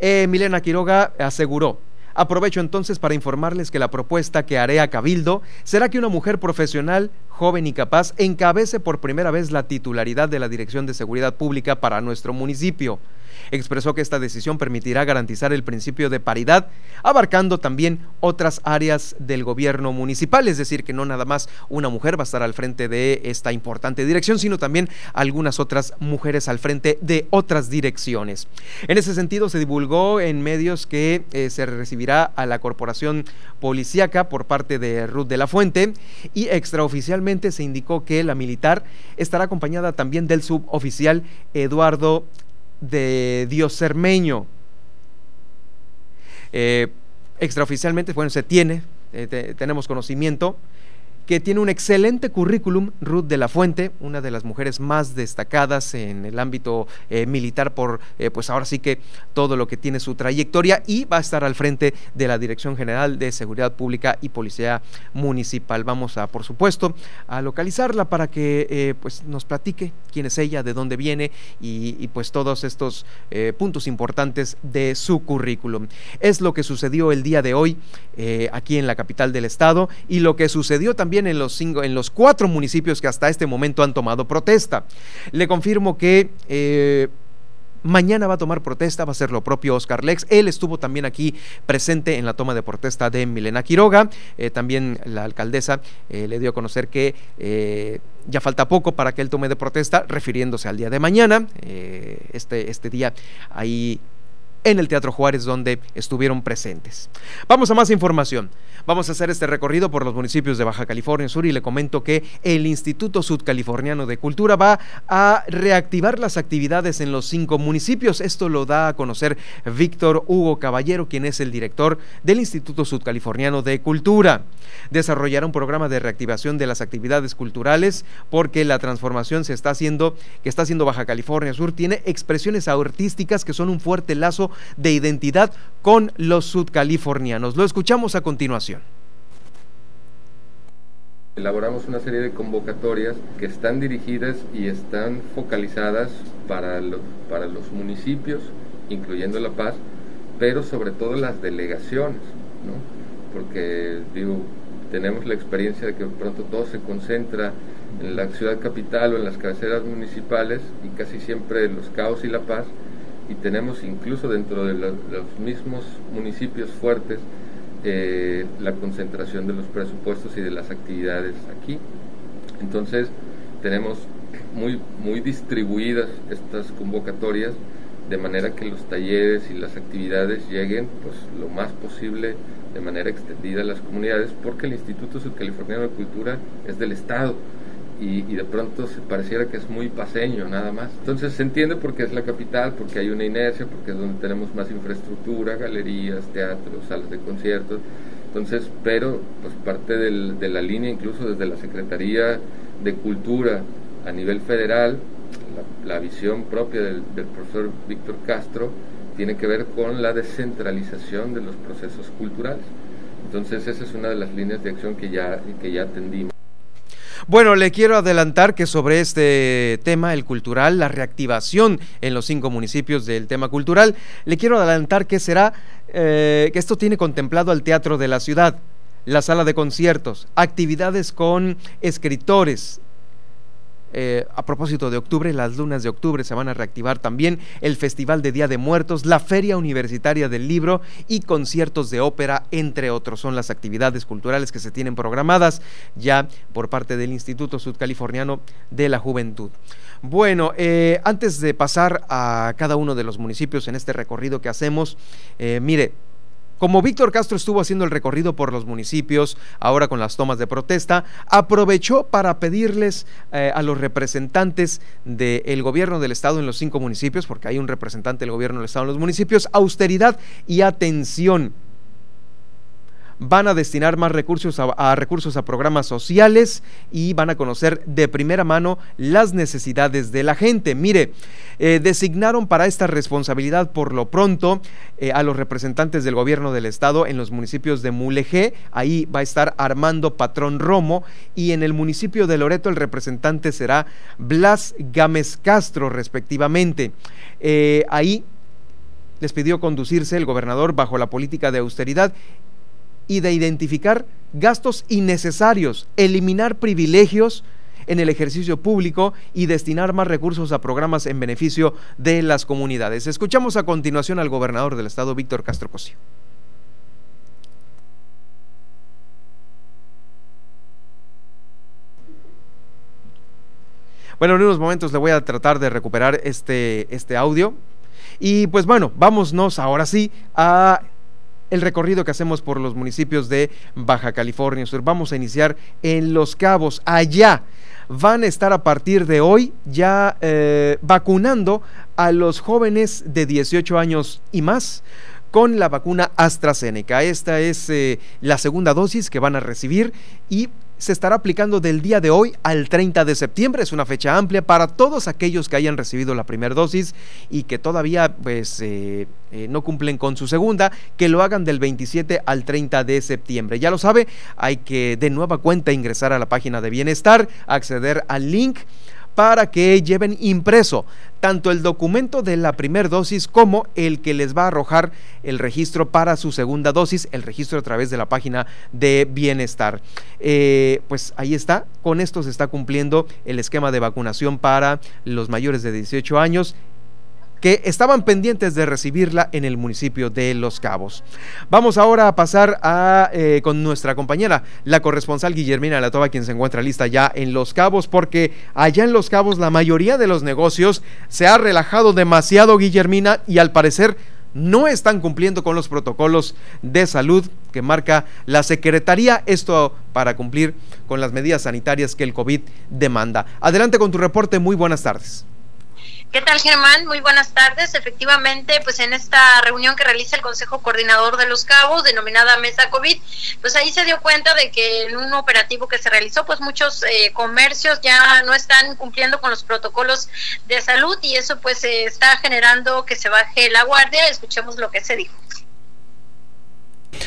eh, Milena Quiroga aseguró, Aprovecho entonces para informarles que la propuesta que haré a Cabildo será que una mujer profesional, joven y capaz encabece por primera vez la titularidad de la Dirección de Seguridad Pública para nuestro municipio. Expresó que esta decisión permitirá garantizar el principio de paridad, abarcando también otras áreas del gobierno municipal, es decir, que no nada más una mujer va a estar al frente de esta importante dirección, sino también algunas otras mujeres al frente de otras direcciones. En ese sentido, se divulgó en medios que eh, se recibirá a la corporación policíaca por parte de Ruth de la Fuente y extraoficialmente se indicó que la militar estará acompañada también del suboficial Eduardo de Dios Cermeño. Eh, extraoficialmente, bueno, se tiene, eh, tenemos conocimiento que tiene un excelente currículum, Ruth de la Fuente, una de las mujeres más destacadas en el ámbito eh, militar por, eh, pues ahora sí que todo lo que tiene su trayectoria y va a estar al frente de la Dirección General de Seguridad Pública y Policía Municipal. Vamos a, por supuesto, a localizarla para que eh, pues nos platique quién es ella, de dónde viene y, pues todos estos puntos importantes de su currículum. Es lo que sucedió el día de hoy aquí en la capital del estado y lo que sucedió también en los, cinco, en los cuatro municipios que hasta este momento han tomado protesta. Le confirmo que... Eh, mañana va a tomar protesta, va a ser lo propio Oscar Lex. Él estuvo también aquí presente en la toma de protesta de Milena Quiroga. Eh, también la alcaldesa eh, le dio a conocer que ya falta poco para que él tome de protesta, refiriéndose al día de mañana. este, este día ahí en el Teatro Juárez donde estuvieron presentes. Vamos a más información. Vamos a hacer este recorrido por los municipios de Baja California Sur y le comento que el Instituto Sudcaliforniano de Cultura va a reactivar las actividades en los cinco municipios. Esto lo da a conocer Víctor Hugo Caballero, quien es el director del Instituto Sudcaliforniano de Cultura. Desarrollará un programa de reactivación de las actividades culturales porque la transformación se está haciendo, que está haciendo Baja California Sur, tiene expresiones artísticas que son un fuerte lazo de identidad con los sudcalifornianos. Lo escuchamos a continuación. Elaboramos una serie de convocatorias que están dirigidas y están focalizadas para, para los municipios, incluyendo La Paz, pero sobre todo las delegaciones, ¿no? porque digo, tenemos la experiencia de que pronto todo se concentra en la ciudad capital o en las cabeceras municipales y casi siempre los caos y la paz, y tenemos incluso dentro de los, mismos municipios fuertes eh, la concentración de los presupuestos y de las actividades aquí. Entonces tenemos muy, muy distribuidas estas convocatorias de manera que los talleres y las actividades lleguen pues lo más posible de manera extendida a las comunidades porque el Instituto Sudcaliforniano de Cultura es del Estado y, de pronto se pareciera que es muy paseño nada más. Entonces se entiende porque es la capital, porque hay una inercia, porque es donde tenemos más infraestructura, galerías, teatros, salas de conciertos. Entonces, pero pues parte del, de la línea, incluso desde la Secretaría de Cultura a nivel federal, la, visión propia del, del profesor Víctor Castro tiene que ver con la descentralización de los procesos culturales. Entonces esa es una de las líneas de acción que ya, que ya atendimos. Bueno, le quiero adelantar que sobre este tema, el cultural, la reactivación en los cinco municipios del tema cultural, le quiero adelantar que será, eh, que esto tiene contemplado al Teatro de la Ciudad, la sala de conciertos, actividades con escritores, eh, a propósito de octubre, las lunas de octubre se van a reactivar también, el Festival de Día de Muertos, la Feria Universitaria del Libro y conciertos de ópera, entre otros. Son las actividades culturales que se tienen programadas ya por parte del Instituto Sudcaliforniano de la Juventud. Bueno, eh, antes de pasar a cada uno de los municipios en este recorrido que hacemos, eh, mire, como Víctor Castro estuvo haciendo el recorrido por los municipios, ahora con las tomas de protesta, aprovechó para pedirles eh, a los representantes del gobierno del Estado en los cinco municipios, porque hay un representante del gobierno del Estado en los municipios, austeridad y atención van a destinar más recursos a, recursos a programas sociales y van a conocer de primera mano las necesidades de la gente. Mire, eh, designaron para esta responsabilidad por lo pronto eh, a los representantes del gobierno del estado en los municipios de Mulegé, ahí va a estar Armando Patrón Romo y en el municipio de Loreto el representante será Blas Gámez Castro respectivamente. Eh, ahí les pidió conducirse el gobernador bajo la política de austeridad y de identificar gastos innecesarios, eliminar privilegios en el ejercicio público y destinar más recursos a programas en beneficio de las comunidades. Escuchamos a continuación al gobernador del estado, Víctor Castro Cosio. Bueno, en unos momentos le voy a tratar de recuperar este, este audio. Y pues bueno, vámonos ahora sí a el recorrido que hacemos por los municipios de Baja California Sur. Vamos a iniciar en Los Cabos, allá. Van a estar a partir de hoy ya eh, vacunando a los jóvenes de 18 años y más con la vacuna AstraZeneca. Esta es eh, la segunda dosis que van a recibir y se estará aplicando del día de hoy al 30 de septiembre. Es una fecha amplia para todos aquellos que hayan recibido la primera dosis y que todavía pues eh, eh, no cumplen con su segunda, que lo hagan del 27 al 30 de septiembre. Ya lo sabe, hay que de nueva cuenta ingresar a la página de bienestar, acceder al link para que lleven impreso tanto el documento de la primera dosis como el que les va a arrojar el registro para su segunda dosis, el registro a través de la página de bienestar. Eh, pues ahí está, con esto se está cumpliendo el esquema de vacunación para los mayores de 18 años que estaban pendientes de recibirla en el municipio de Los Cabos. Vamos ahora a pasar eh, con nuestra compañera, la corresponsal Guillermina Latoba, quien se encuentra lista ya en Los Cabos, porque allá en Los Cabos la mayoría de los negocios se ha relajado demasiado, Guillermina, y al parecer no están cumpliendo con los protocolos de salud que marca la Secretaría, esto para cumplir con las medidas sanitarias que el COVID demanda. Adelante con tu reporte, muy buenas tardes. ¿Qué tal, Germán? Muy buenas tardes. Efectivamente, pues en esta reunión que realiza el Consejo Coordinador de los Cabos, denominada Mesa COVID, pues ahí se dio cuenta de que en un operativo que se realizó, pues muchos eh, comercios ya no están cumpliendo con los protocolos de salud y eso pues está generando que se baje la guardia. Escuchemos lo que se dijo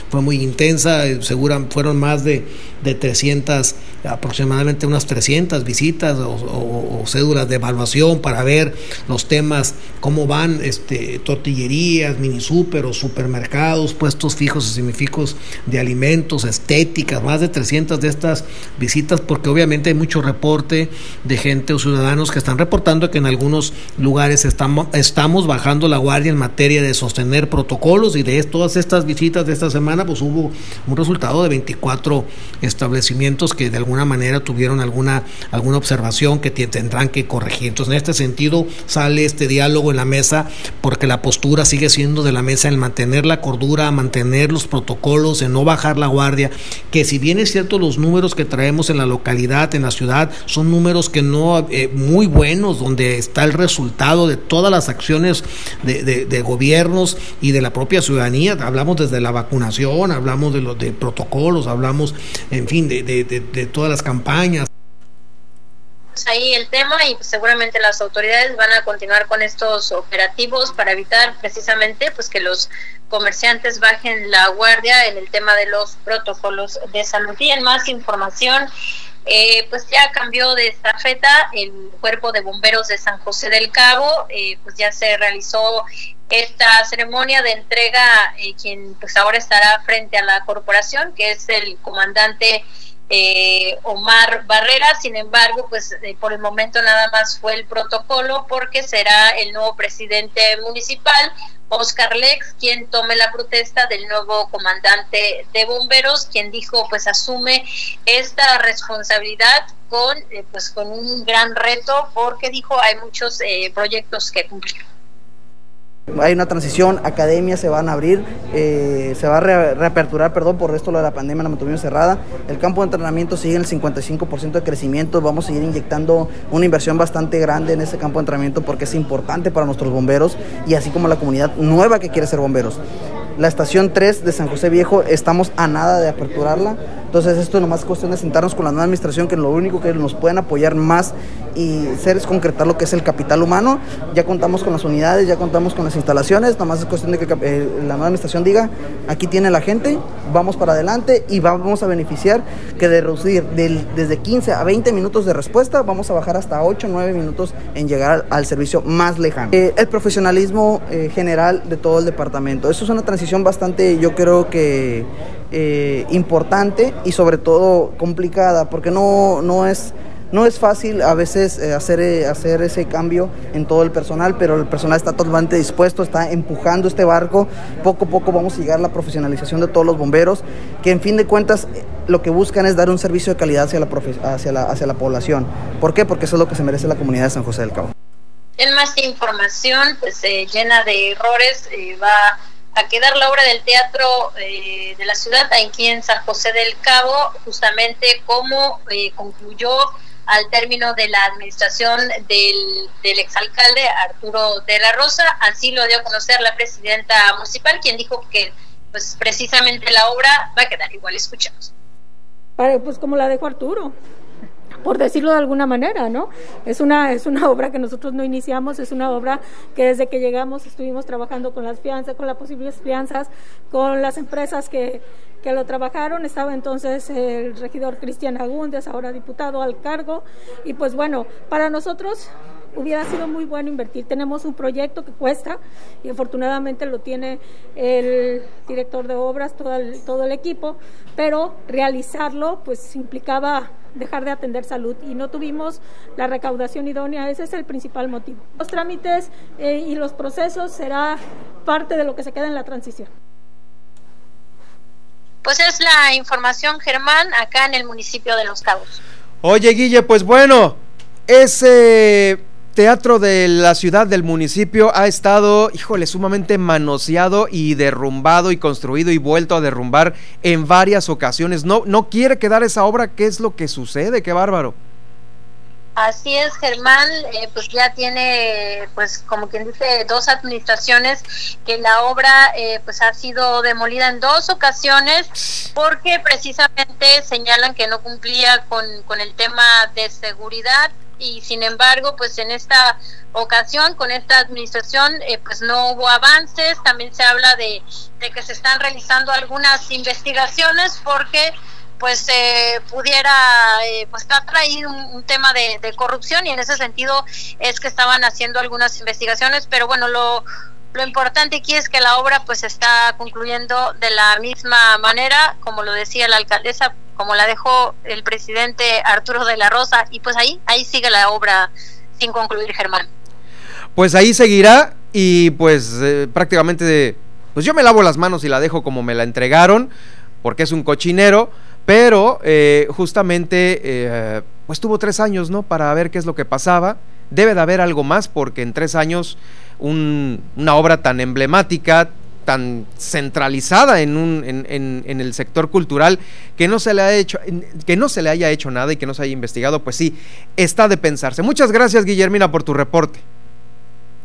fue muy intensa, eh, segura, fueron más de, de 300, aproximadamente unas 300 visitas o, cédulas de evaluación para ver los temas, cómo van este, tortillerías, mini super o supermercados, puestos fijos y semifijos de alimentos, estéticas, más de 300 de estas visitas, porque obviamente hay mucho reporte de gente o ciudadanos que están reportando que en algunos lugares estamos, bajando la guardia en materia de sostener protocolos y de todas estas visitas de esta semana semana pues hubo un resultado de 24 establecimientos que de alguna manera tuvieron alguna, alguna observación que tendrán que corregir. Entonces en este sentido sale este diálogo en la mesa porque la postura sigue siendo de la mesa el mantener la cordura, mantener los protocolos, en no bajar la guardia, que si bien es cierto los números que traemos en la localidad, en la ciudad, son números que no eh, muy buenos, donde está el resultado de todas las acciones de, de, gobiernos y de la propia ciudadanía. Hablamos desde la vacunación, hablamos de los de protocolos, hablamos, en fin, de, todas las campañas ahí el tema y pues, seguramente las autoridades van a continuar con estos operativos para evitar precisamente pues que los comerciantes bajen la guardia en el tema de los protocolos de salud. Y en más información, eh, pues ya cambió de estafeta el cuerpo de bomberos de San José del Cabo, eh, pues ya se realizó esta ceremonia de entrega, eh, quien pues ahora estará frente a la corporación, que es el comandante eh, Omar Barrera, sin embargo, pues eh, por el momento nada más fue el protocolo porque será el nuevo presidente municipal, Oscar Lex, quien tome la protesta del nuevo comandante de bomberos, quien dijo pues asume esta responsabilidad con eh, pues con un gran reto porque dijo hay muchos proyectos que cumplir. Hay una transición, academias se van a abrir, eh, se va a reaperturar, perdón, por esto lo de la pandemia la mantuvimos cerrada. El campo de entrenamiento sigue en el 55% de crecimiento, vamos a seguir inyectando una inversión bastante grande en ese campo de entrenamiento porque es importante para nuestros bomberos y así como la comunidad nueva que quiere ser bomberos. La estación 3 de San José Viejo estamos a nada de aperturarla. Entonces esto es nomás cuestión de sentarnos con la nueva administración que lo único que nos pueden apoyar más y hacer es concretar lo que es el capital humano. Ya contamos con las unidades, ya contamos con las instalaciones, nomás es cuestión de que eh, la nueva administración diga, aquí tiene la gente, vamos para adelante y vamos a beneficiar que de reducir desde 15 a 20 minutos de respuesta, vamos a bajar hasta 8 o 9 minutos en llegar al, servicio más lejano. Eh, el profesionalismo eh, general de todo el departamento. Eso es una transición bastante, yo creo que importante y sobre todo complicada, porque no, no es no es fácil a veces eh, hacer, eh, hacer ese cambio en todo el personal, pero el personal está totalmente dispuesto, está empujando este barco. Poco a poco vamos a llegar a la profesionalización de todos los bomberos, que en fin de cuentas eh, lo que buscan es dar un servicio de calidad hacia la, hacia la, hacia la población. ¿Por qué? Porque eso es lo que se merece la comunidad de San José del Cabo. En más información, pues llena de errores, va a quedar la obra del teatro de la ciudad aquí en San José del Cabo, justamente como concluyó al término de la administración del, del exalcalde Arturo de la Rosa. Así lo dio a conocer la presidenta municipal, quien dijo que pues precisamente la obra va a quedar igual. Escuchamos. Pues como la dejó Arturo, por decirlo de alguna manera, ¿no? Es una, es una obra que nosotros no iniciamos, es una obra que desde que llegamos estuvimos trabajando con las fianzas, con las posibles fianzas, con las empresas que, que lo trabajaron. Estaba entonces el regidor Cristian Agúndez, ahora diputado al cargo. Y pues bueno, para nosotros hubiera sido muy bueno invertir. Tenemos un proyecto que cuesta y afortunadamente lo tiene el director de obras, todo el, todo el equipo, pero realizarlo pues implicaba dejar de atender salud y no tuvimos la recaudación idónea. Ese es el principal motivo. Los trámites eh, y los procesos será parte de lo que se queda en la transición. Pues es la información, Germán, acá en el municipio de Los Cabos. Oye, Guille, pues bueno, ese teatro de la ciudad del municipio ha estado, híjole, sumamente manoseado y derrumbado y construido y vuelto a derrumbar en varias ocasiones. No, no quiere quedar esa obra, ¿qué es lo que sucede? Qué bárbaro. Así es, Germán, eh, pues ya tiene, pues como quien dice, dos administraciones que la obra eh, pues ha sido demolida en dos ocasiones porque precisamente señalan que no cumplía con, con el tema de seguridad y sin embargo pues en esta ocasión con esta administración eh, pues no hubo avances, también se habla de, que se están realizando algunas investigaciones porque pues eh, pudiera eh, pues tratar ahí un, tema de, corrupción y en ese sentido es que estaban haciendo algunas investigaciones pero bueno lo lo importante aquí es que la obra pues está concluyendo de la misma manera como lo decía la alcaldesa como la dejó el presidente Arturo de la Rosa y pues ahí ahí sigue la obra sin concluir Germán pues ahí seguirá y pues eh, prácticamente pues yo me lavo las manos y la dejo como me la entregaron, porque es un cochinero, pero eh, justamente eh, pues tuvo tres años, ¿no? Para ver qué es lo que pasaba. Debe de haber algo más porque en tres años una obra tan emblemática, tan centralizada en, un, en, en, el sector cultural que no se le ha hecho que no se le haya hecho nada y que no se haya investigado pues sí está de pensarse. Muchas gracias Guillermina por tu reporte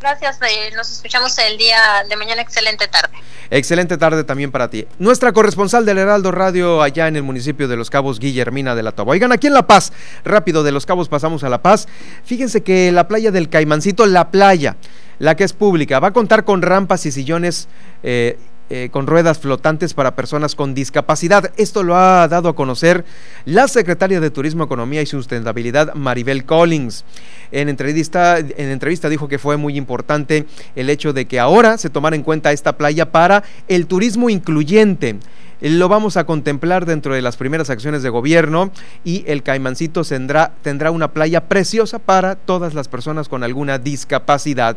Gracias, eh, nos escuchamos el día de mañana. Excelente tarde. Excelente tarde también para ti. Nuestra corresponsal del Heraldo Radio allá en el municipio de Los Cabos, Guillermina de la Toba. Oigan, aquí en La Paz, rápido de Los Cabos pasamos a La Paz. Fíjense que la playa del Caimancito, la playa, la que es pública, va a contar con rampas y sillones. Eh, eh, con ruedas flotantes para personas con discapacidad. Esto lo ha dado a conocer la secretaria de Turismo, Economía y Sustentabilidad, Maribel Collins. En entrevista, en entrevista dijo que fue muy importante el hecho de que ahora se tomara en cuenta esta playa para el turismo incluyente lo vamos a contemplar dentro de las primeras acciones de gobierno y el Caimancito tendrá, tendrá una playa preciosa para todas las personas con alguna discapacidad.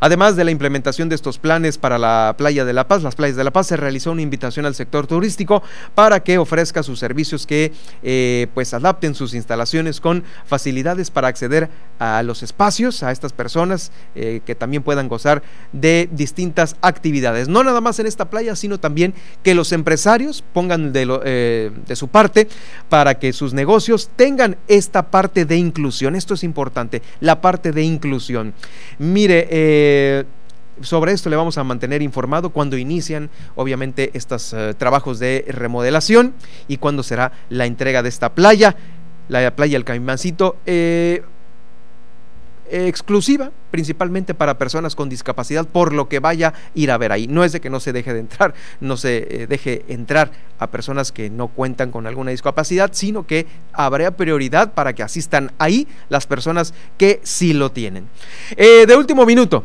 Además de la implementación de estos planes para la playa de La Paz, las playas de La Paz, se realizó una invitación al sector turístico para que ofrezca sus servicios que eh, pues adapten sus instalaciones con facilidades para acceder a los espacios, a estas personas eh, que también puedan gozar de distintas actividades. No nada más en esta playa, sino también que los empresarios pongan eh, de, su parte para que sus negocios tengan esta parte de inclusión. Esto es importante, la parte de inclusión. Mire, eh, sobre esto le vamos a mantener informado cuando inician, obviamente, estos eh, trabajos de remodelación y cuándo será la entrega de esta playa, la playa El Caimancito exclusiva, principalmente para personas con discapacidad, por lo que vaya a ir a ver ahí. No es de que no se deje de entrar, no se eh, deje entrar a personas que no cuentan con alguna discapacidad, sino que habrá prioridad para que asistan ahí las personas que sí lo tienen. Eh, de último minuto.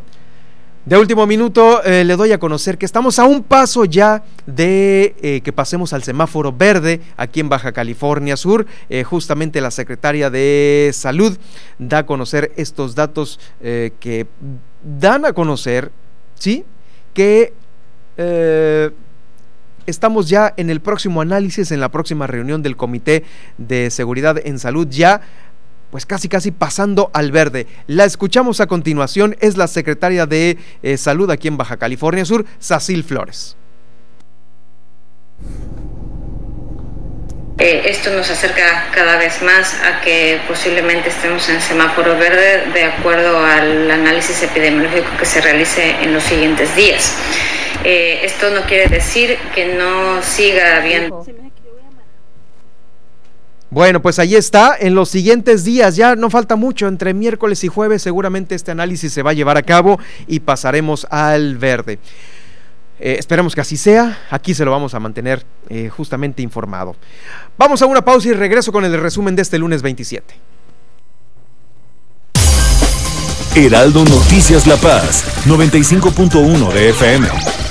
De último minuto eh, le doy a conocer que estamos a un paso ya de eh, que pasemos al semáforo verde aquí en Baja California Sur. Eh, justamente la secretaria de Salud da a conocer estos datos que dan a conocer, ¿sí? Que estamos ya en el próximo análisis, en la próxima reunión del Comité de Seguridad en Salud ya pues casi casi pasando al verde. La escuchamos a continuación, es la secretaria de eh, Salud aquí en Baja California Sur, Sacil Flores. Eh, esto nos acerca cada vez más a que posiblemente estemos en semáforo verde de acuerdo al análisis epidemiológico que se realice en los siguientes días. Eh, esto no quiere decir que no siga habiendo bueno, pues ahí está. En los siguientes días, ya no falta mucho, entre miércoles y jueves seguramente este análisis se va a llevar a cabo y pasaremos al verde. Eh, esperemos que así sea. Aquí se lo vamos a mantener eh, justamente informado. Vamos a una pausa y regreso con el resumen de este lunes 27. Heraldo Noticias La Paz, 95.1 de FM.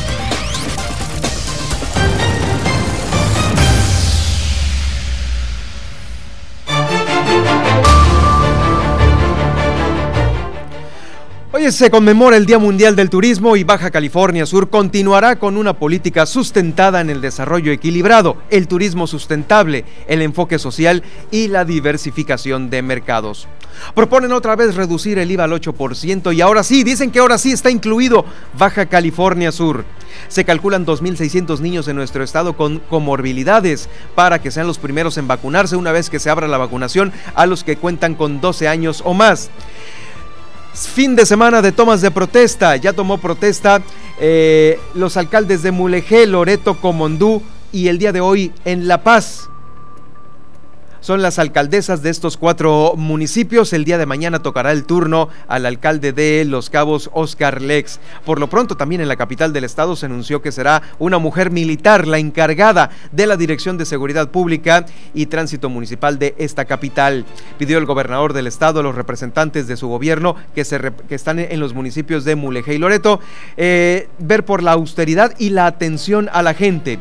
Hoy se conmemora el Día Mundial del Turismo y Baja California Sur continuará con una política sustentada en el desarrollo equilibrado, el turismo sustentable, el enfoque social y la diversificación de mercados. Proponen otra vez reducir el IVA al 8% y ahora sí, dicen que ahora sí está incluido Baja California Sur. Se calculan 2.600 niños en nuestro estado con comorbilidades para que sean los primeros en vacunarse una vez que se abra la vacunación a los que cuentan con 12 años o más. Fin de semana de tomas de protesta. Ya tomó protesta eh, los alcaldes de Mulegé, Loreto, Comondú y el día de hoy en La Paz son las alcaldesas de estos cuatro municipios. El día de mañana tocará el turno al alcalde de Los Cabos, Oscar Lex. Por lo pronto, también en la capital del estado se anunció que será una mujer militar la encargada de la Dirección de Seguridad Pública y Tránsito Municipal de esta capital. Pidió el gobernador del estado a los representantes de su gobierno que, se que están en los municipios de Mulegé y Loreto eh, ver por la austeridad y la atención a la gente.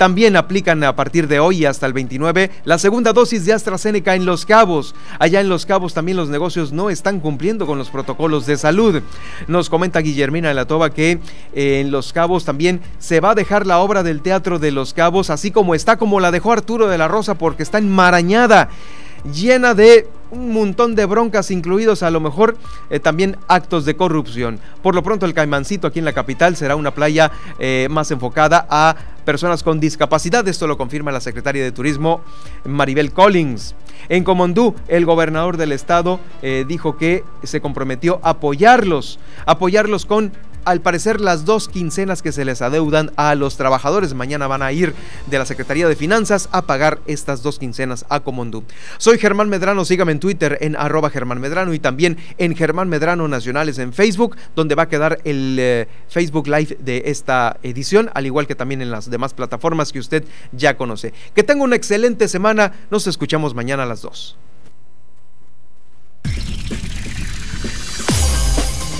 También aplican a partir de hoy hasta el 29 la segunda dosis de AstraZeneca en Los Cabos. Allá en Los Cabos también los negocios no están cumpliendo con los protocolos de salud. Nos comenta Guillermina de la Toba que eh, en Los Cabos también se va a dejar la obra del Teatro de Los Cabos, así como está como la dejó Arturo de la Rosa porque está enmarañada llena de un montón de broncas, incluidos a lo mejor eh, también actos de corrupción. Por lo pronto el Caimancito aquí en la capital será una playa eh, más enfocada a personas con discapacidad. Esto lo confirma la secretaria de Turismo Maribel Collins. En Comondú, el gobernador del estado eh, dijo que se comprometió a apoyarlos, apoyarlos con al parecer las dos quincenas que se les adeudan a los trabajadores. Mañana van a ir de la Secretaría de Finanzas a pagar estas dos quincenas a Comondú. Soy Germán Medrano, sígame en Twitter en arroba Germán Medrano y también en Germán Medrano Nacionales en Facebook, donde va a quedar el eh, Facebook Live de esta edición, al igual que también en las demás plataformas que usted ya conoce. Que tenga una excelente semana, nos escuchamos mañana a las 2.